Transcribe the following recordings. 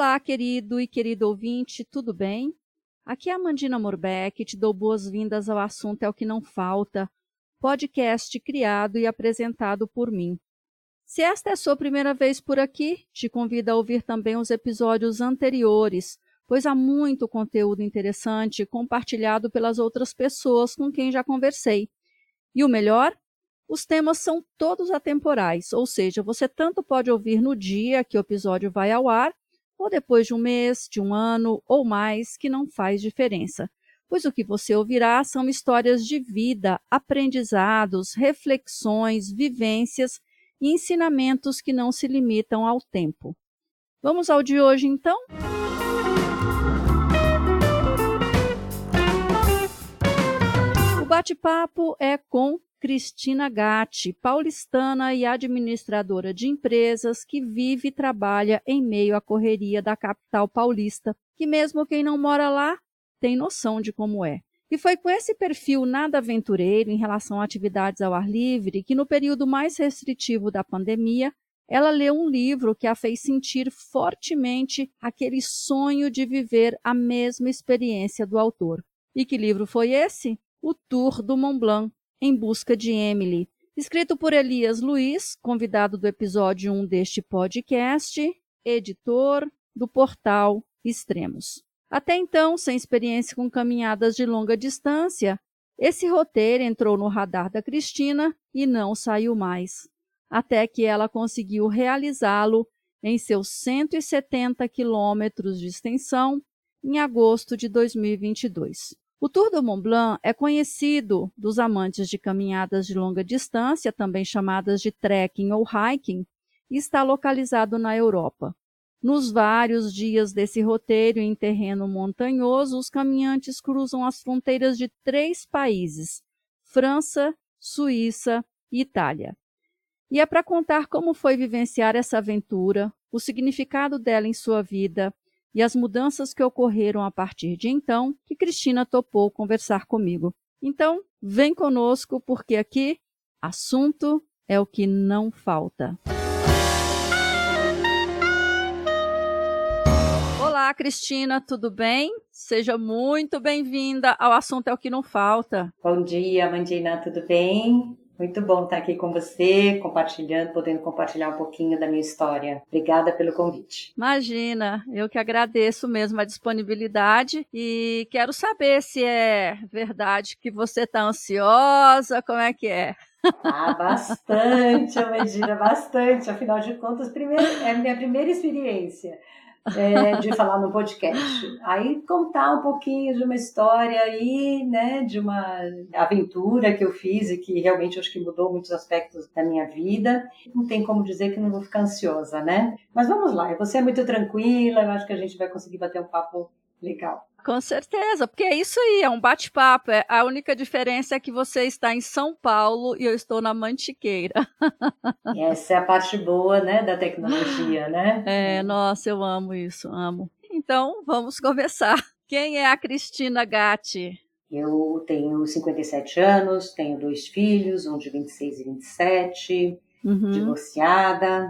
Olá, querido e querido ouvinte, tudo bem? Aqui é a Mandina Morbeck, te dou boas-vindas ao assunto É o que não falta, podcast criado e apresentado por mim. Se esta é a sua primeira vez por aqui, te convido a ouvir também os episódios anteriores, pois há muito conteúdo interessante compartilhado pelas outras pessoas com quem já conversei. E o melhor? Os temas são todos atemporais, ou seja, você tanto pode ouvir no dia que o episódio vai ao ar, ou depois de um mês, de um ano ou mais, que não faz diferença, pois o que você ouvirá são histórias de vida, aprendizados, reflexões, vivências e ensinamentos que não se limitam ao tempo. Vamos ao de hoje, então? O bate-papo é com Cristina Gatti, paulistana e administradora de empresas que vive e trabalha em meio à correria da capital paulista, que mesmo quem não mora lá tem noção de como é. E foi com esse perfil nada aventureiro em relação a atividades ao ar livre que, no período mais restritivo da pandemia, ela leu um livro que a fez sentir fortemente aquele sonho de viver a mesma experiência do autor. E que livro foi esse? O Tour do Mont Blanc, em Busca de Emily, escrito por Elias Luiz, convidado do episódio 1 deste podcast, editor do portal Extremos. Até então, sem experiência com caminhadas de longa distância, esse roteiro entrou no radar da Cristina e não saiu mais, até que ela conseguiu realizá-lo em seus 170 quilômetros de extensão em agosto de 2022. O Tour do Mont Blanc é conhecido dos amantes de caminhadas de longa distância, também chamadas de trekking ou hiking, e está localizado na Europa. Nos vários dias desse roteiro em terreno montanhoso, os caminhantes cruzam as fronteiras de três países: França, Suíça e Itália. E é para contar como foi vivenciar essa aventura, o significado dela em sua vida e as mudanças que ocorreram a partir de então que Cristina topou conversar comigo. Então, vem conosco, porque aqui assunto é o que não falta. Olá, Cristina, tudo bem? Seja muito bem-vinda ao Assunto é o que não falta. Bom dia, Mandina, tudo bem? Muito bom estar aqui com você, compartilhando, podendo compartilhar um pouquinho da minha história. Obrigada pelo convite. Imagina, eu que agradeço mesmo a disponibilidade e quero saber se é verdade que você está ansiosa, como é que é? Ah, bastante, Imagina, bastante. Afinal de contas, primeiro, é a minha primeira experiência é, de falar no podcast. Aí contar um pouquinho de uma história aí, né, de uma aventura que eu fiz e que realmente acho que mudou muitos aspectos da minha vida. Não tem como dizer que não vou ficar ansiosa, né? Mas vamos lá, você é muito tranquila, eu acho que a gente vai conseguir bater um papo legal. Com certeza, porque é isso aí, é um bate-papo. É, a única diferença é que você está em São Paulo e eu estou na Mantiqueira. Essa é a parte boa, né, da tecnologia, né? É, nossa, eu amo isso, amo. Então, vamos começar. Quem é a Cristina Gatti? Eu tenho 57 anos, tenho dois filhos, um de 26 e 27, uhum. divorciada,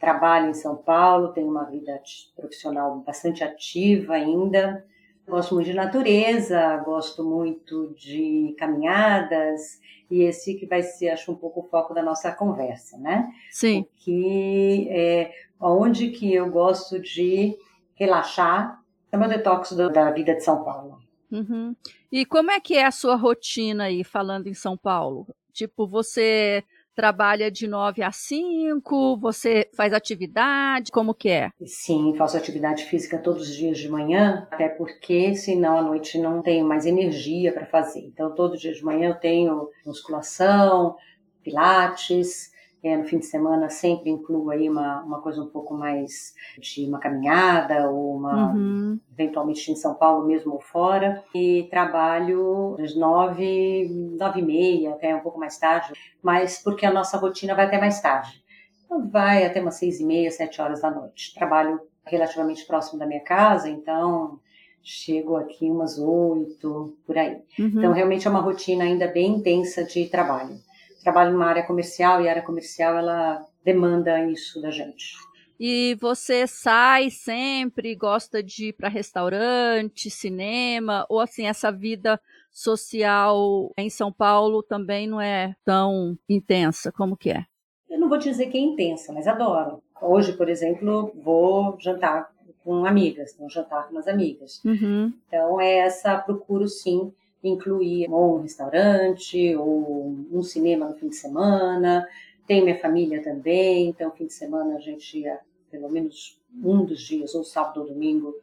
trabalho em São Paulo, tenho uma vida profissional bastante ativa ainda. Gosto muito de natureza, gosto muito de caminhadas, e esse que vai ser, acho, um pouco o foco da nossa conversa, né? Sim. Que é onde que eu gosto de relaxar, é meu detox do, da vida de São Paulo. Uhum. E como é que é a sua rotina aí, falando em São Paulo? Tipo, você trabalha de 9 a 5? Você faz atividade? Como que é? Sim, faço atividade física todos os dias de manhã, até porque senão à noite não tenho mais energia para fazer. Então, todos os dias de manhã eu tenho musculação, pilates, é, no fim de semana sempre incluo aí uma, uma coisa um pouco mais de uma caminhada ou uma uhum. eventualmente em São Paulo mesmo ou fora e trabalho das nove, nove e meia até um pouco mais tarde, mas porque a nossa rotina vai até mais tarde. Então vai até umas seis e meia, sete horas da noite. Trabalho relativamente próximo da minha casa, então chego aqui umas oito, por aí. Uhum. Então realmente é uma rotina ainda bem intensa de trabalho trabalho numa área comercial e a área comercial ela demanda isso da gente. E você sai sempre, gosta de ir para restaurante, cinema, ou assim, essa vida social em São Paulo também não é tão intensa como que é? Eu não vou dizer que é intensa, mas adoro. Hoje, por exemplo, vou jantar com amigas, vou jantar com umas amigas. Uhum. Então, é essa, procuro sim incluir ou um restaurante ou um cinema no fim de semana. Tenho minha família também, então fim de semana a gente ia, pelo menos um dos dias, ou sábado ou domingo,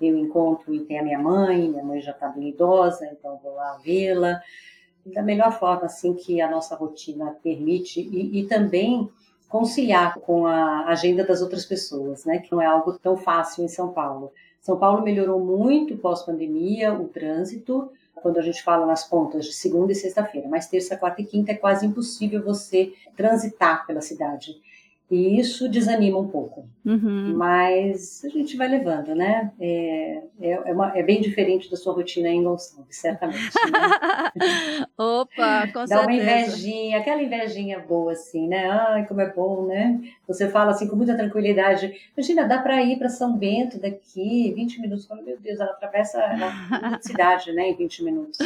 eu encontro e tem a minha mãe, minha mãe já está bem idosa, então vou lá vê-la. Da melhor forma assim que a nossa rotina permite e, e também conciliar com a agenda das outras pessoas, né? Que não é algo tão fácil em São Paulo. São Paulo melhorou muito pós-pandemia, o trânsito, quando a gente fala nas pontas de segunda e sexta-feira, mas terça, quarta e quinta é quase impossível você transitar pela cidade. E isso desanima um pouco. Uhum. Mas a gente vai levando, né? É, é, é, uma, é, bem diferente da sua rotina em Gonçalves, certamente. Né? Opa, com Dá certeza. uma invejinha, aquela invejinha boa, assim, né? Ai, como é bom, né? Você fala assim com muita tranquilidade. Imagina, dá para ir para São Bento daqui, 20 minutos. Meu Deus, ela atravessa a cidade, né, em 20 minutos.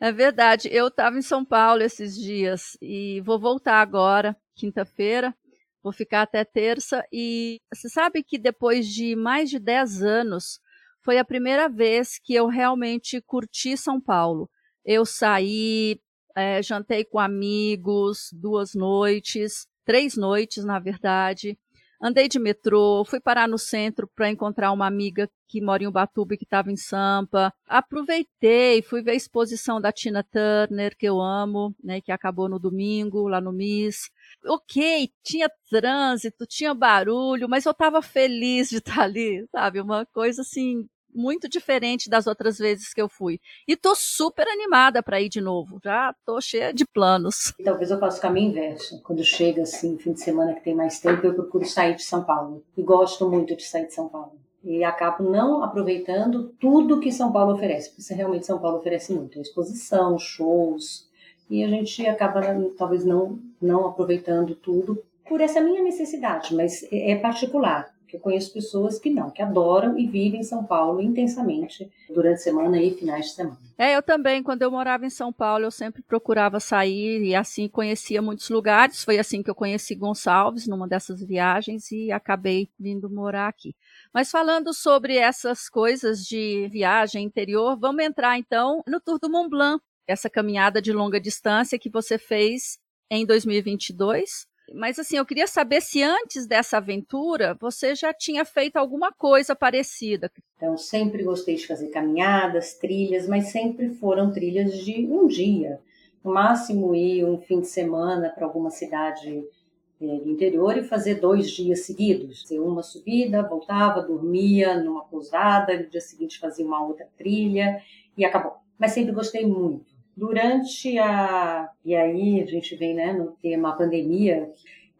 É verdade. Eu estava em São Paulo esses dias e vou voltar agora, quinta-feira. Vou ficar até terça. E você sabe que depois de mais de 10 anos, foi a primeira vez que eu realmente curti São Paulo. Eu saí, é, jantei com amigos duas noites, três noites, na verdade. Andei de metrô, fui parar no centro para encontrar uma amiga que mora em Ubatuba e que estava em Sampa. Aproveitei, fui ver a exposição da Tina Turner, que eu amo, né, que acabou no domingo, lá no MIS. Ok, tinha trânsito, tinha barulho, mas eu estava feliz de estar ali, sabe? Uma coisa assim muito diferente das outras vezes que eu fui. E tô super animada para ir de novo. Já tô cheia de planos. Talvez eu faça o caminho inverso. Quando chega assim, fim de semana que tem mais tempo, eu procuro sair de São Paulo. E gosto muito de sair de São Paulo. E acabo não aproveitando tudo que São Paulo oferece, porque realmente São Paulo oferece muito, exposição, shows, e a gente acaba talvez não não aproveitando tudo por essa minha necessidade, mas é particular que eu conheço pessoas que não, que adoram e vivem em São Paulo intensamente durante a semana e finais de semana. É, eu também, quando eu morava em São Paulo, eu sempre procurava sair e assim conhecia muitos lugares. Foi assim que eu conheci Gonçalves numa dessas viagens e acabei vindo morar aqui. Mas falando sobre essas coisas de viagem interior, vamos entrar então no Tour do Mont Blanc, essa caminhada de longa distância que você fez em 2022 mas assim, eu queria saber se antes dessa aventura você já tinha feito alguma coisa parecida. Então, sempre gostei de fazer caminhadas, trilhas, mas sempre foram trilhas de um dia. No máximo ir um fim de semana para alguma cidade é, do interior e fazer dois dias seguidos. Uma subida, voltava, dormia numa pousada, no dia seguinte fazia uma outra trilha e acabou. Mas sempre gostei muito. Durante a. E aí a gente vem né, no tema pandemia,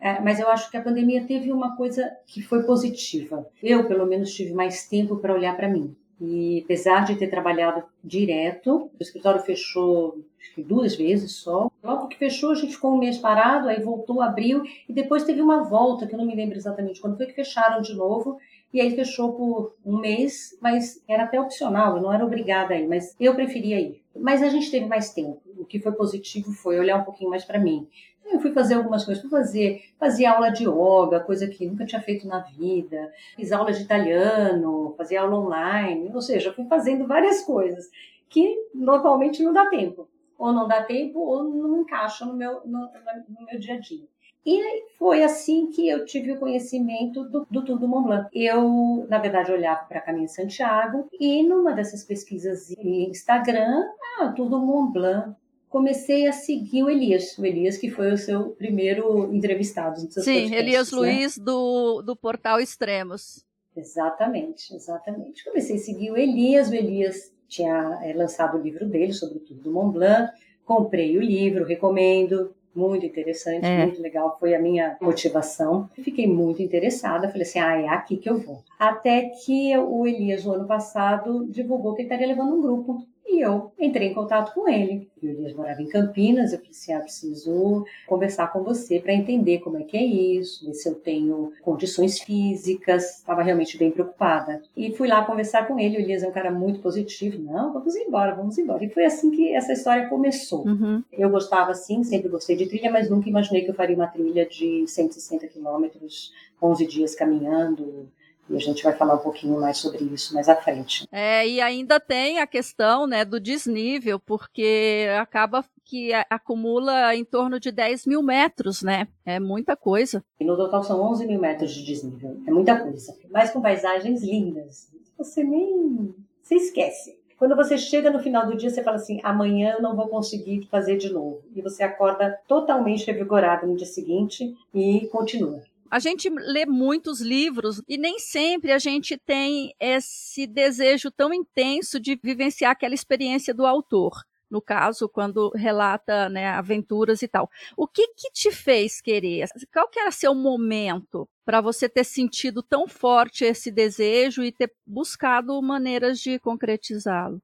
é, mas eu acho que a pandemia teve uma coisa que foi positiva. Eu, pelo menos, tive mais tempo para olhar para mim. E apesar de ter trabalhado direto, o escritório fechou duas vezes só. Logo que fechou, a gente ficou um mês parado, aí voltou, abriu, e depois teve uma volta, que eu não me lembro exatamente quando foi que fecharam de novo, e aí fechou por um mês, mas era até opcional, eu não era obrigada a ir, mas eu preferia ir. Mas a gente teve mais tempo. O que foi positivo foi olhar um pouquinho mais para mim. Então, eu fui fazer algumas coisas, fui fazer, fazia aula de yoga, coisa que nunca tinha feito na vida, fiz aula de italiano, fazia aula online, ou seja, fui fazendo várias coisas que normalmente não dá tempo. Ou não dá tempo, ou não encaixa no meu, no, no meu dia a dia. E foi assim que eu tive o conhecimento do, do Tour do Mont Blanc. Eu, na verdade, olhava para Caminho Santiago e numa dessas pesquisas em Instagram, ah, Tour do Mont Blanc, comecei a seguir o Elias, o Elias que foi o seu primeiro entrevistado. Sim, Elias né? Luiz do, do portal Extremos. Exatamente, exatamente. Comecei a seguir o Elias, o Elias tinha é, lançado o livro dele sobre o Tour do Mont Blanc, comprei o livro, recomendo, muito interessante, é. muito legal, foi a minha motivação. Fiquei muito interessada, falei assim, ah, é aqui que eu vou. Até que o Elias, no ano passado, divulgou que ele estaria levando um grupo. E eu entrei em contato com ele. O Elias morava em Campinas, eu falei assim, ah, preciso conversar com você para entender como é que é isso, ver se eu tenho condições físicas, estava realmente bem preocupada. E fui lá conversar com ele, o Elias é um cara muito positivo, não, vamos embora, vamos embora. E foi assim que essa história começou. Uhum. Eu gostava sim, sempre gostei de trilha, mas nunca imaginei que eu faria uma trilha de 160 quilômetros, 11 dias caminhando, e a gente vai falar um pouquinho mais sobre isso mais à frente. É, e ainda tem a questão né, do desnível, porque acaba que acumula em torno de 10 mil metros, né? É muita coisa. E no total são 11 mil metros de desnível. É muita coisa. Mas com paisagens lindas. Você nem se esquece. Quando você chega no final do dia, você fala assim: amanhã eu não vou conseguir fazer de novo. E você acorda totalmente revigorado no dia seguinte e continua. A gente lê muitos livros e nem sempre a gente tem esse desejo tão intenso de vivenciar aquela experiência do autor. No caso, quando relata né, aventuras e tal. O que, que te fez querer? Qual que era seu momento para você ter sentido tão forte esse desejo e ter buscado maneiras de concretizá-lo?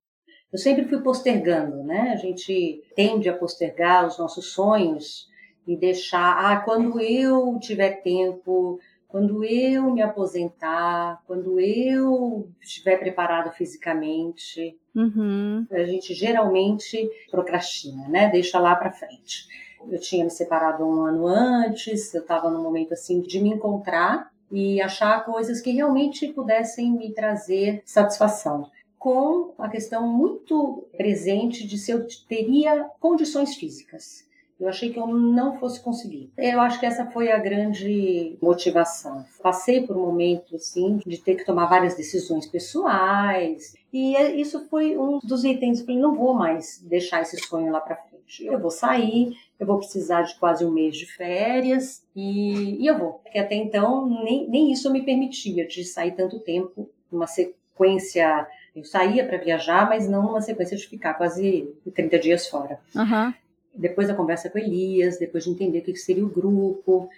Eu sempre fui postergando, né? A gente tende a postergar os nossos sonhos e deixar, ah, quando eu tiver tempo, quando eu me aposentar, quando eu estiver preparado fisicamente, uhum. a gente geralmente procrastina, né? Deixa lá para frente. Eu tinha me separado um ano antes, eu estava num momento assim de me encontrar e achar coisas que realmente pudessem me trazer satisfação com a questão muito presente de se eu teria condições físicas. Eu achei que eu não fosse conseguir. Eu acho que essa foi a grande motivação. Passei por um momento assim de ter que tomar várias decisões pessoais e é, isso foi um dos itens. Eu falei, não vou mais deixar esse sonho lá para frente. Eu vou sair, eu vou precisar de quase um mês de férias e, e eu vou. Porque até então nem, nem isso me permitia de sair tanto tempo, uma sequência eu saía para viajar, mas não uma sequência de ficar quase 30 dias fora. Uhum depois da conversa com Elias, depois de entender o que seria o grupo,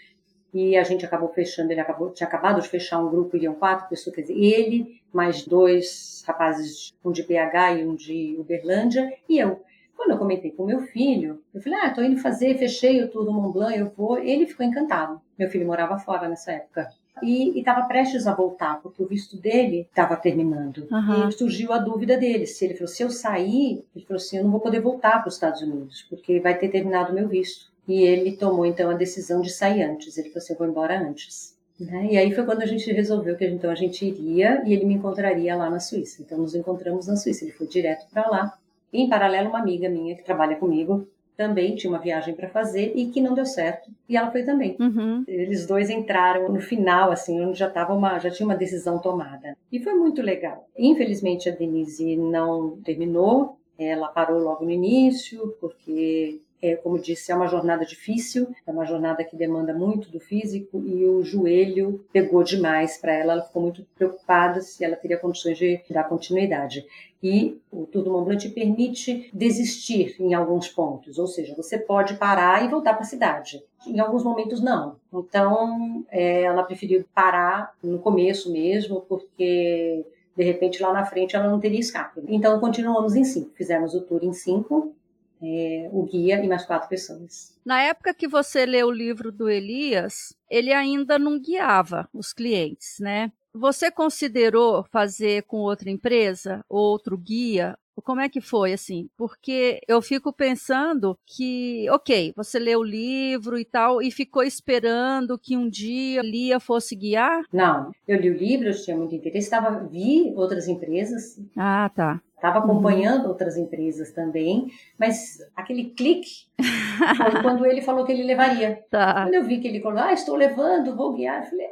e a gente acabou fechando, ele acabou, tinha acabado de fechar um grupo, iriam quatro pessoas, quer dizer, ele, mais dois rapazes, um de PH e um de Uberlândia, e eu. Quando eu comentei com meu filho, eu falei, ah, tô indo fazer, fechei o Tour do Mont Blanc, eu vou. Ele ficou encantado. Meu filho morava fora nessa época e estava prestes a voltar, porque o visto dele estava terminando. Uhum. E surgiu a dúvida dele, se ele falou, se eu sair, ele falou assim, eu não vou poder voltar para os Estados Unidos, porque vai ter terminado o meu visto. E ele tomou então a decisão de sair antes. Ele falou assim, eu vou embora antes. Né? E aí foi quando a gente resolveu que então a gente iria e ele me encontraria lá na Suíça. Então nos encontramos na Suíça. Ele foi direto para lá. E, em paralelo, uma amiga minha que trabalha comigo também tinha uma viagem para fazer e que não deu certo. E ela foi também. Uhum. Eles dois entraram no final, assim, onde já tava uma, já tinha uma decisão tomada. E foi muito legal. Infelizmente a Denise não terminou. Ela parou logo no início, porque é, como disse, é uma jornada difícil, é uma jornada que demanda muito do físico e o joelho pegou demais para ela. Ela ficou muito preocupada se ela teria condições de dar continuidade. E o Tour do Mont Blanc te permite desistir em alguns pontos, ou seja, você pode parar e voltar para a cidade. Em alguns momentos, não. Então, é, ela preferiu parar no começo mesmo, porque de repente lá na frente ela não teria escape. Então, continuamos em cinco. Fizemos o tour em cinco é, o guia e mais quatro pessoas. Na época que você leu o livro do Elias, ele ainda não guiava os clientes, né? Você considerou fazer com outra empresa, outro guia? Como é que foi assim? Porque eu fico pensando que, ok, você leu o livro e tal, e ficou esperando que um dia Lia fosse guiar? Não, eu li o livro, eu tinha muito interesse, estava vi outras empresas. Ah, tá. Estava acompanhando uhum. outras empresas também, mas aquele clique foi quando ele falou que ele levaria. Tá. Quando eu vi que ele falou, ah, estou levando, vou guiar, eu falei,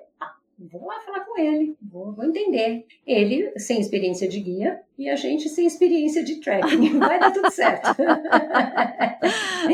vou lá falar com ele, vou, vou entender. Ele, sem experiência de guia, e a gente sem experiência de trekking. Vai dar tudo certo.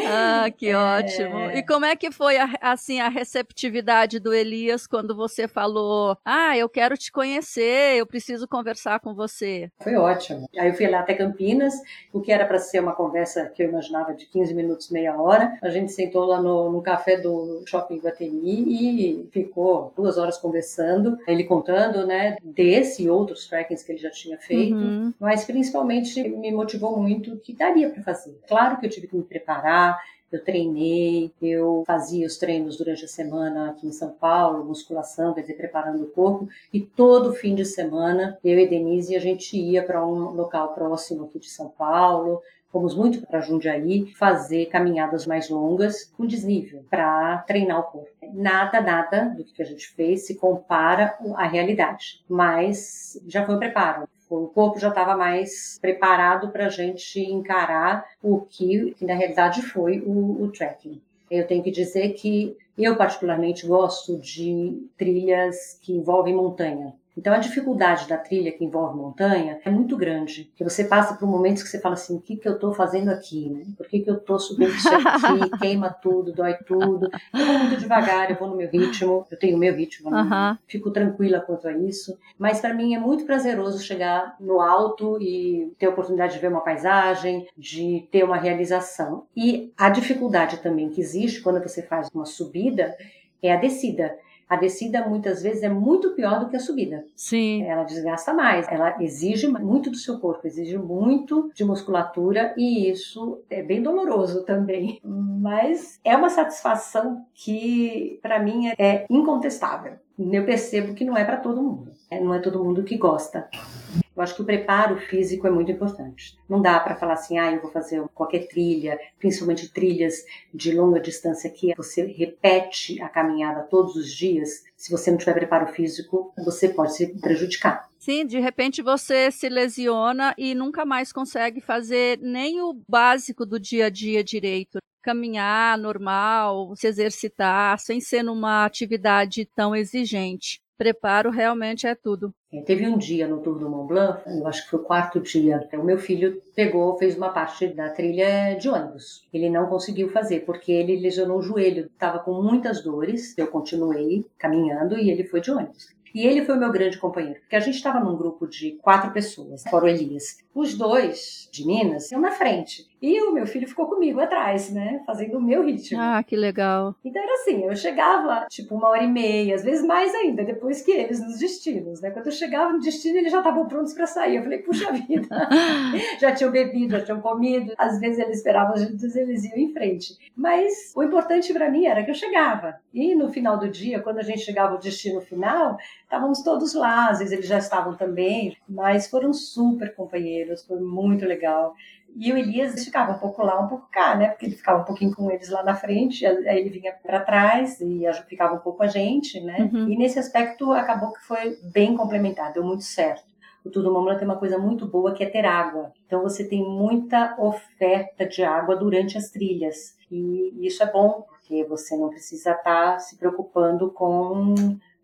ah, que é... ótimo. E como é que foi a, assim a receptividade do Elias quando você falou: "Ah, eu quero te conhecer, eu preciso conversar com você"? Foi ótimo. Aí eu fui lá até Campinas, o que era para ser uma conversa que eu imaginava de 15 minutos, meia hora. A gente sentou lá no, no café do Shopping Guatemi e ficou duas horas conversando conversando, ele contando, né, desse e outros trackings que ele já tinha feito, uhum. mas principalmente me motivou muito que daria para fazer. Claro que eu tive que me preparar, eu treinei, eu fazia os treinos durante a semana aqui em São Paulo, musculação, quer dizer, preparando o corpo, e todo fim de semana eu e Denise a gente ia para um local próximo aqui de São Paulo, fomos muito para Jundiaí fazer caminhadas mais longas com desnível para treinar o corpo. Nada, nada do que a gente fez se compara à realidade, mas já foi um preparo. O corpo já estava mais preparado para a gente encarar o que, que na realidade foi o, o trekking. Eu tenho que dizer que eu particularmente gosto de trilhas que envolvem montanha. Então, a dificuldade da trilha que envolve montanha é muito grande. Que você passa por momentos que você fala assim: o que, que eu estou fazendo aqui? Né? Por que, que eu estou subindo isso aqui? Queima tudo, dói tudo. Eu vou muito devagar, eu vou no meu ritmo, eu tenho o meu ritmo, né? fico tranquila quanto a isso. Mas para mim é muito prazeroso chegar no alto e ter a oportunidade de ver uma paisagem, de ter uma realização. E a dificuldade também que existe quando você faz uma subida é a descida a descida muitas vezes é muito pior do que a subida. Sim. Ela desgasta mais, ela exige muito do seu corpo, exige muito de musculatura e isso é bem doloroso também. Mas é uma satisfação que para mim é incontestável. Eu percebo que não é para todo mundo. É, não é todo mundo que gosta. Eu acho que o preparo físico é muito importante. Não dá para falar assim, ah, eu vou fazer qualquer trilha, principalmente trilhas de longa distância que você repete a caminhada todos os dias. Se você não tiver preparo físico, você pode se prejudicar. Sim, de repente você se lesiona e nunca mais consegue fazer nem o básico do dia a dia direito caminhar normal, se exercitar, sem ser numa atividade tão exigente. Preparo realmente é tudo. É, teve um dia no Tour do Mont Blanc, eu acho que foi o quarto dia, o meu filho pegou, fez uma parte da trilha de ônibus. Ele não conseguiu fazer porque ele lesionou o joelho, estava com muitas dores. Eu continuei caminhando e ele foi de ônibus. E ele foi o meu grande companheiro, porque a gente estava num grupo de quatro pessoas, fora o Elias. Os dois de Minas iam na frente. E o meu filho ficou comigo atrás, né? Fazendo o meu ritmo. Ah, que legal. Então era assim, eu chegava tipo uma hora e meia, às vezes mais ainda, depois que eles nos destinos, né? Quando eu chegava no destino, eles já estavam prontos para sair. Eu falei, puxa vida, já tinham bebido, já tinham comido. Às vezes eles esperavam, às vezes eles iam em frente. Mas o importante para mim era que eu chegava. E no final do dia, quando a gente chegava ao destino final, estávamos todos lá. Às vezes eles já estavam também, mas foram super companheiros, foi muito legal. E o Elias ficava um pouco lá, um pouco cá, né? Porque ele ficava um pouquinho com eles lá na frente, aí ele vinha para trás e ficava um pouco com a gente, né? Uhum. E nesse aspecto acabou que foi bem complementar, deu muito certo. O Tudo Mamula tem uma coisa muito boa que é ter água. Então você tem muita oferta de água durante as trilhas. E isso é bom, porque você não precisa estar tá se preocupando com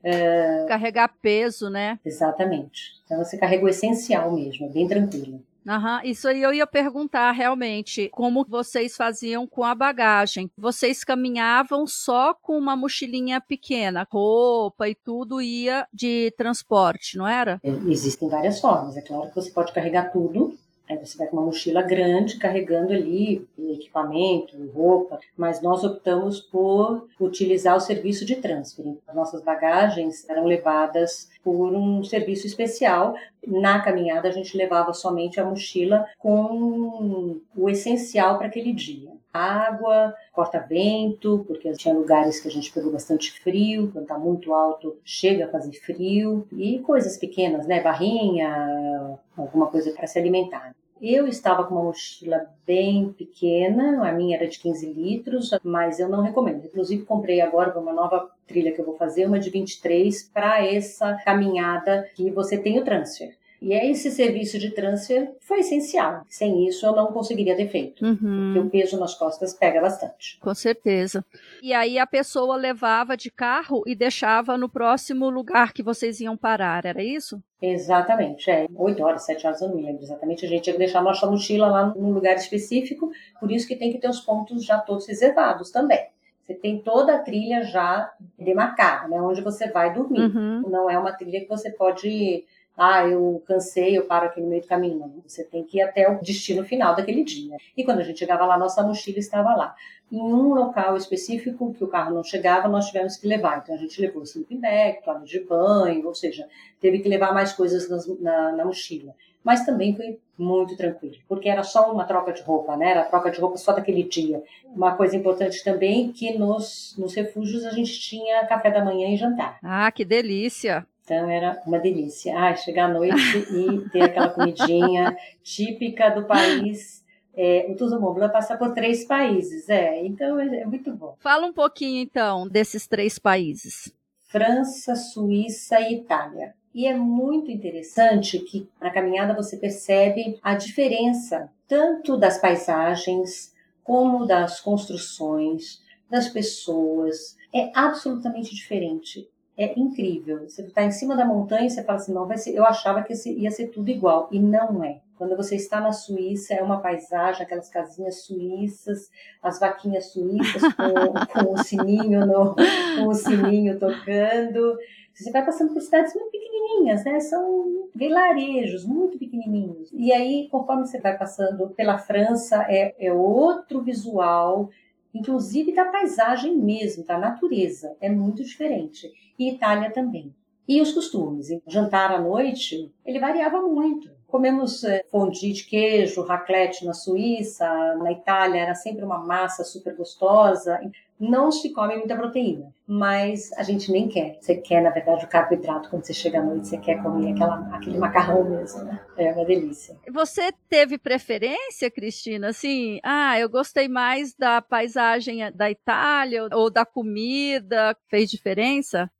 é... Carregar peso, né? Exatamente. Então você carrega o essencial mesmo, é bem tranquilo. Aham, isso aí eu ia perguntar realmente como vocês faziam com a bagagem. Vocês caminhavam só com uma mochilinha pequena, roupa e tudo ia de transporte, não era? É, existem várias formas. É claro que você pode carregar tudo Aí você vai com uma mochila grande, carregando ali equipamento, roupa, mas nós optamos por utilizar o serviço de transfer. As nossas bagagens eram levadas por um serviço especial. Na caminhada, a gente levava somente a mochila com o essencial para aquele dia. Água, corta-vento, porque tinha lugares que a gente pegou bastante frio, quando está muito alto chega a fazer frio, e coisas pequenas, né? Barrinha, alguma coisa para se alimentar. Eu estava com uma mochila bem pequena, a minha era de 15 litros, mas eu não recomendo. Inclusive, comprei agora para uma nova trilha que eu vou fazer, uma de 23, para essa caminhada que você tem o transfer. E esse serviço de transfer foi essencial. Sem isso, eu não conseguiria ter feito. Uhum. Porque o peso nas costas pega bastante. Com certeza. E aí a pessoa levava de carro e deixava no próximo lugar que vocês iam parar, era isso? Exatamente, é. Oito horas, sete horas, eu não me lembro exatamente. A gente tinha que deixar a nossa mochila lá num lugar específico, por isso que tem que ter os pontos já todos reservados também. Você tem toda a trilha já demarcada, né? Onde você vai dormir. Uhum. Não é uma trilha que você pode ah, eu cansei, eu paro aqui no meio do caminho. Não, você tem que ir até o destino final daquele dia. E quando a gente chegava lá, nossa mochila estava lá. Em um local específico que o carro não chegava, nós tivemos que levar. Então a gente levou sleeping bag, toalha de banho, ou seja, teve que levar mais coisas na, na mochila mas também foi muito tranquilo, porque era só uma troca de roupa, né? Era troca de roupa só daquele dia. Uma coisa importante também que nos, nos refúgios a gente tinha café da manhã e jantar. Ah, que delícia! Então era uma delícia. Ah, chegar à noite e ter aquela comidinha típica do país. É, o Mont Blanc passa por três países, é, então é, é muito bom. Fala um pouquinho então desses três países. França, Suíça e Itália. E é muito interessante que na caminhada você percebe a diferença tanto das paisagens como das construções, das pessoas. É absolutamente diferente. É incrível. Você está em cima da montanha e você fala assim, não vai ser. Eu achava que ia ser tudo igual e não é. Quando você está na Suíça, é uma paisagem, aquelas casinhas suíças, as vaquinhas suíças com, com o sininho no, com o sininho tocando. Você vai passando por cidades muito pequenininhas, né? São vilarejos muito pequenininhos. E aí, conforme você vai passando pela França, é, é outro visual, inclusive da paisagem mesmo, da natureza. É muito diferente. E Itália também. E os costumes. Jantar à noite, ele variava muito. Comemos é, fondue de queijo, raclette na Suíça, na Itália era sempre uma massa super gostosa. Não se come muita proteína, mas a gente nem quer. Você quer, na verdade, o carboidrato quando você chega à noite, você quer comer aquela, aquele macarrão mesmo, né? É uma delícia. Você teve preferência, Cristina? Assim, ah, eu gostei mais da paisagem da Itália ou da comida? Fez diferença?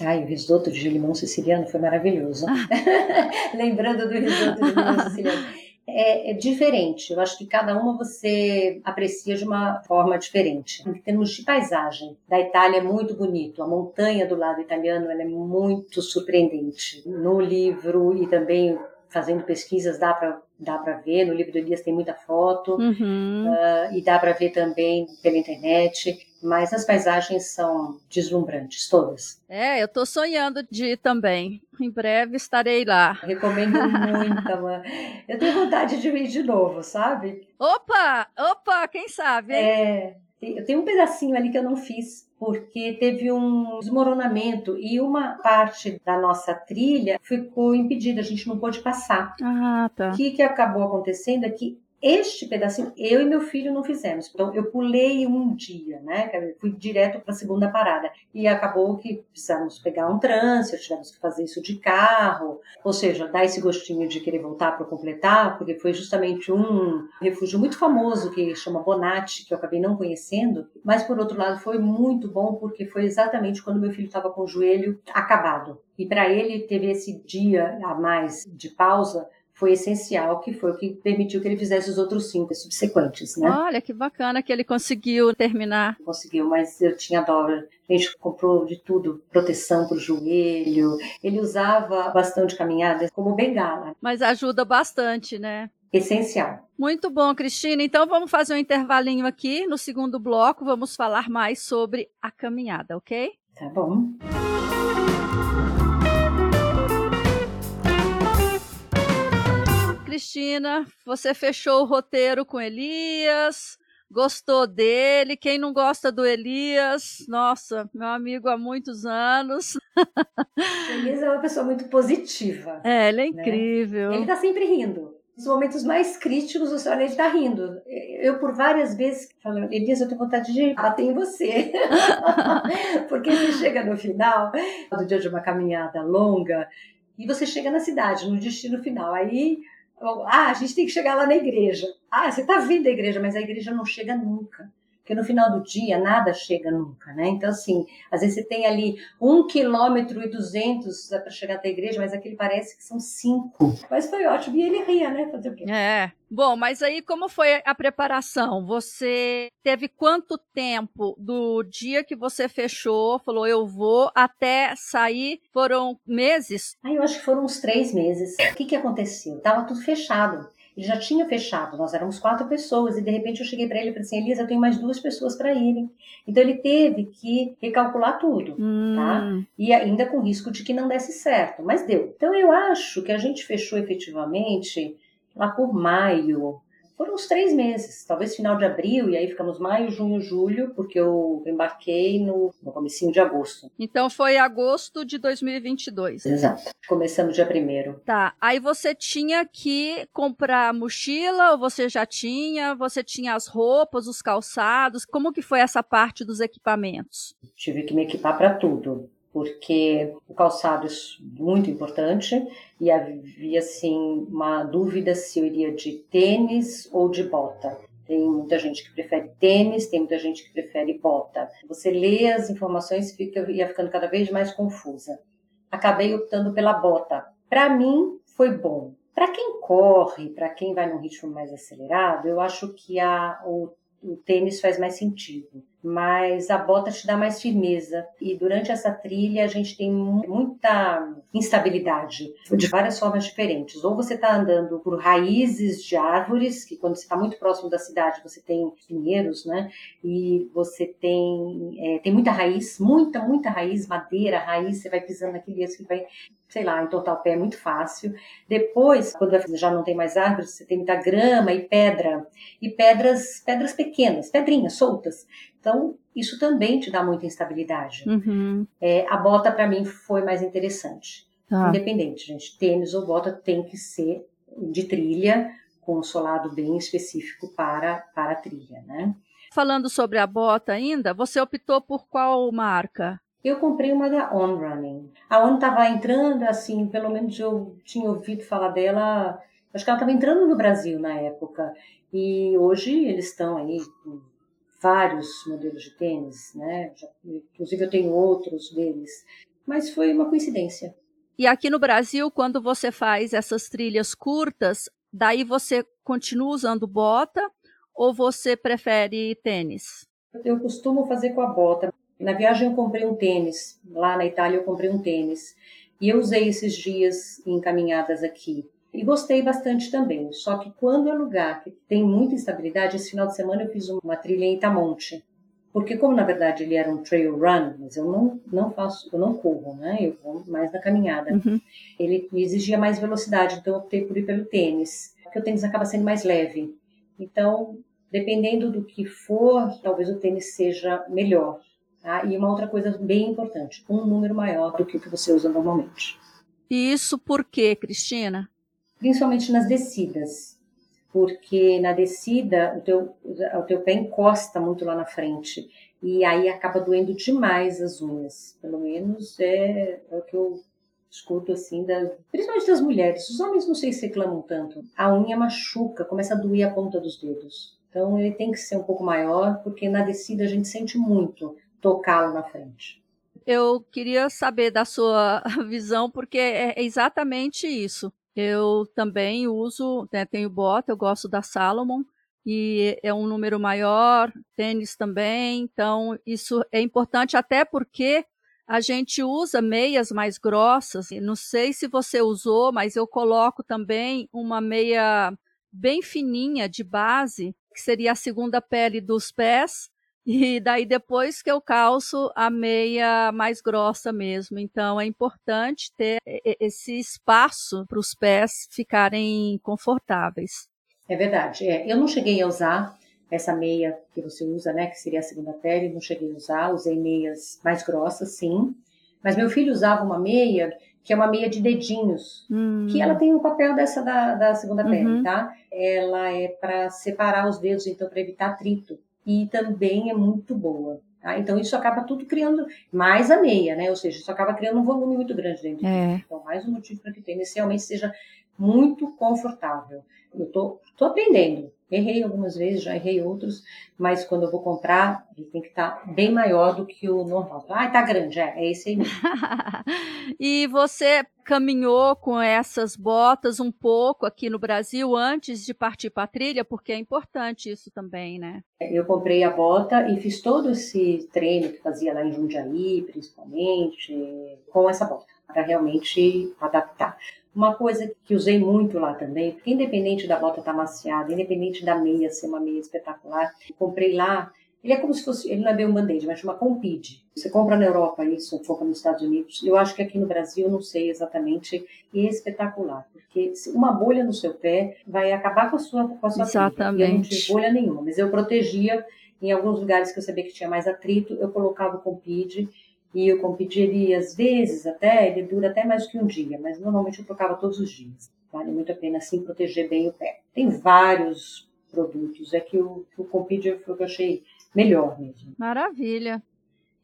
Ai, o risoto de limão siciliano foi maravilhoso. Lembrando do risoto de limão siciliano. É, é, diferente. Eu acho que cada uma você aprecia de uma forma diferente. Em termos de paisagem, da Itália é muito bonito. A montanha do lado italiano é muito surpreendente. No livro e também fazendo pesquisas dá para dá para ver. No livro do Elias tem muita foto uhum. uh, e dá para ver também pela internet. Mas as paisagens são deslumbrantes, todas. É, eu estou sonhando de ir também. Em breve estarei lá. Recomendo muito. Eu tenho vontade de ir de novo, sabe? Opa! Opa, quem sabe? Hein? É, eu tenho um pedacinho ali que eu não fiz, porque teve um desmoronamento e uma parte da nossa trilha ficou impedida, a gente não pôde passar. Ah, tá. O que, que acabou acontecendo é que este pedacinho, eu e meu filho não fizemos. Então, eu pulei um dia, né? Fui direto para a segunda parada. E acabou que precisamos pegar um trânsito, tivemos que fazer isso de carro. Ou seja, dar esse gostinho de querer voltar para completar, porque foi justamente um refúgio muito famoso que chama Bonatti, que eu acabei não conhecendo. Mas, por outro lado, foi muito bom, porque foi exatamente quando meu filho estava com o joelho acabado. E para ele, teve esse dia a mais de pausa foi essencial, que foi o que permitiu que ele fizesse os outros cinco subsequentes, né? Olha, que bacana que ele conseguiu terminar. Conseguiu, mas eu tinha dó. A gente comprou de tudo, proteção para o joelho. Ele usava bastante caminhada como bengala. Mas ajuda bastante, né? Essencial. Muito bom, Cristina. Então vamos fazer um intervalinho aqui. No segundo bloco, vamos falar mais sobre a caminhada, ok? Tá bom. Cristina, você fechou o roteiro com Elias, gostou dele. Quem não gosta do Elias, nossa, meu amigo há muitos anos. Elias é uma pessoa muito positiva. É, ele é né? incrível. Ele está sempre rindo. Nos momentos mais críticos, você olha, ele está rindo. Eu, por várias vezes, falo, Elias, eu tenho vontade de bater em você. Porque você chega no final do dia de uma caminhada longa e você chega na cidade, no destino final. Aí ah, a gente tem que chegar lá na igreja. Ah, você está vindo à igreja, mas a igreja não chega nunca. Porque no final do dia nada chega nunca, né? Então, assim, às vezes você tem ali um quilômetro e duzentos para chegar até a igreja, mas aquele parece que são cinco. Mas foi ótimo. E ele ria, né? Fazer o quê? É. Bom, mas aí como foi a preparação? Você teve quanto tempo do dia que você fechou, falou eu vou, até sair? Foram meses? Ah, eu acho que foram uns três meses. O que, que aconteceu? Tava tudo fechado. Ele já tinha fechado, nós éramos quatro pessoas, e de repente eu cheguei para ele e falei assim: Elisa, eu tenho mais duas pessoas para irem. Então ele teve que recalcular tudo, tá? hum. tá? E ainda com risco de que não desse certo, mas deu. Então eu acho que a gente fechou efetivamente lá por maio foram uns três meses, talvez final de abril, e aí ficamos maio, junho, julho, porque eu embarquei no, no comecinho de agosto. Então foi agosto de 2022. Exato. Começamos dia primeiro. Tá. Aí você tinha que comprar mochila, ou você já tinha? Você tinha as roupas, os calçados? Como que foi essa parte dos equipamentos? Tive que me equipar para tudo porque o calçado é muito importante e havia assim uma dúvida se eu iria de tênis ou de bota. Tem muita gente que prefere tênis, tem muita gente que prefere bota. Você lê as informações e ia ficando cada vez mais confusa. Acabei optando pela bota. Para mim foi bom. Para quem corre, para quem vai num ritmo mais acelerado, eu acho que a, o, o tênis faz mais sentido mas a bota te dá mais firmeza. E durante essa trilha a gente tem muita instabilidade de várias formas diferentes. Ou você está andando por raízes de árvores, que quando você está muito próximo da cidade você tem pinheiros, né? E você tem, é, tem muita raiz, muita, muita raiz, madeira, raiz, você vai pisando naquele que vai sei lá, entortar o pé é muito fácil. Depois, quando já não tem mais árvores, você tem muita grama e pedra, e pedras, pedras pequenas, pedrinhas soltas. Então, isso também te dá muita instabilidade. Uhum. É, a bota, para mim, foi mais interessante. Ah. Independente, gente. Tênis ou bota tem que ser de trilha, com um solado bem específico para, para a trilha, né? Falando sobre a bota ainda, você optou por qual marca? Eu comprei uma da On Running. A On estava entrando, assim, pelo menos eu tinha ouvido falar dela, acho que ela estava entrando no Brasil na época. E hoje eles estão aí com vários modelos de tênis, né? inclusive eu tenho outros deles, mas foi uma coincidência. E aqui no Brasil, quando você faz essas trilhas curtas, daí você continua usando bota ou você prefere tênis? Eu costumo fazer com a bota. Na viagem eu comprei um tênis, lá na Itália eu comprei um tênis. E eu usei esses dias em caminhadas aqui. E gostei bastante também. Só que quando é lugar que tem muita instabilidade, esse final de semana eu fiz uma trilha em Itamonte. Porque como na verdade ele era um trail run, mas eu não, não faço, eu não corro, né? Eu vou mais na caminhada. Uhum. Ele exigia mais velocidade, então eu optei por ir pelo tênis. Porque o tênis acaba sendo mais leve. Então, dependendo do que for, talvez o tênis seja melhor. Tá? E uma outra coisa bem importante, um número maior do que o que você usa normalmente. E isso por quê, Cristina? principalmente nas descidas, porque na descida o teu, o teu pé encosta muito lá na frente e aí acaba doendo demais as unhas. Pelo menos é, é o que eu escuto assim, da, principalmente das mulheres. Os homens não sei se reclamam tanto. A unha machuca, começa a doer a ponta dos dedos. Então ele tem que ser um pouco maior, porque na descida a gente sente muito tocá-lo na frente. Eu queria saber da sua visão, porque é exatamente isso. Eu também uso, né, tenho bota, eu gosto da Salomon e é um número maior, tênis também, então isso é importante até porque a gente usa meias mais grossas. Não sei se você usou, mas eu coloco também uma meia bem fininha de base, que seria a segunda pele dos pés, e daí depois que eu calço a meia mais grossa mesmo. Então é importante ter esse espaço para os pés ficarem confortáveis. É verdade. É, eu não cheguei a usar essa meia que você usa, né, que seria a segunda pele, não cheguei a usar, usei meias mais grossas, sim. Mas meu filho usava uma meia que é uma meia de dedinhos, hum. que ela tem o papel dessa da, da segunda pele, uhum. tá? Ela é para separar os dedos, então para evitar atrito e também é muito boa. Tá? Então, isso acaba tudo criando mais a meia, né? Ou seja, isso acaba criando um volume muito grande dentro. É. Então, mais um motivo para que o tênis realmente seja muito confortável. Eu tô, tô aprendendo. Errei algumas vezes, já errei outros, mas quando eu vou comprar, ele tem que estar tá bem maior do que o normal. Ah, tá grande, é, é esse aí mesmo. e você caminhou com essas botas um pouco aqui no Brasil antes de partir para a trilha, porque é importante isso também, né? Eu comprei a bota e fiz todo esse treino que fazia lá em Jundiaí, principalmente, com essa bota, para realmente adaptar. Uma coisa que usei muito lá também, porque independente da bota estar tá maciada, independente da meia ser uma meia espetacular, comprei lá. Ele é como se fosse, ele não é bem um band-aid, mas chama Compide. Você compra na Europa isso, foca nos Estados Unidos. Eu acho que aqui no Brasil, não sei exatamente, é espetacular, porque uma bolha no seu pé vai acabar com a sua, com a sua Exatamente. Eu não tive bolha nenhuma, mas eu protegia em alguns lugares que eu sabia que tinha mais atrito, eu colocava o Compide e eu competiria, às vezes, até, ele dura até mais que um dia, mas normalmente eu trocava todos os dias. Vale muito a pena, assim, proteger bem o pé. Tem vários produtos, é que o, o foi o que eu achei melhor mesmo. Maravilha.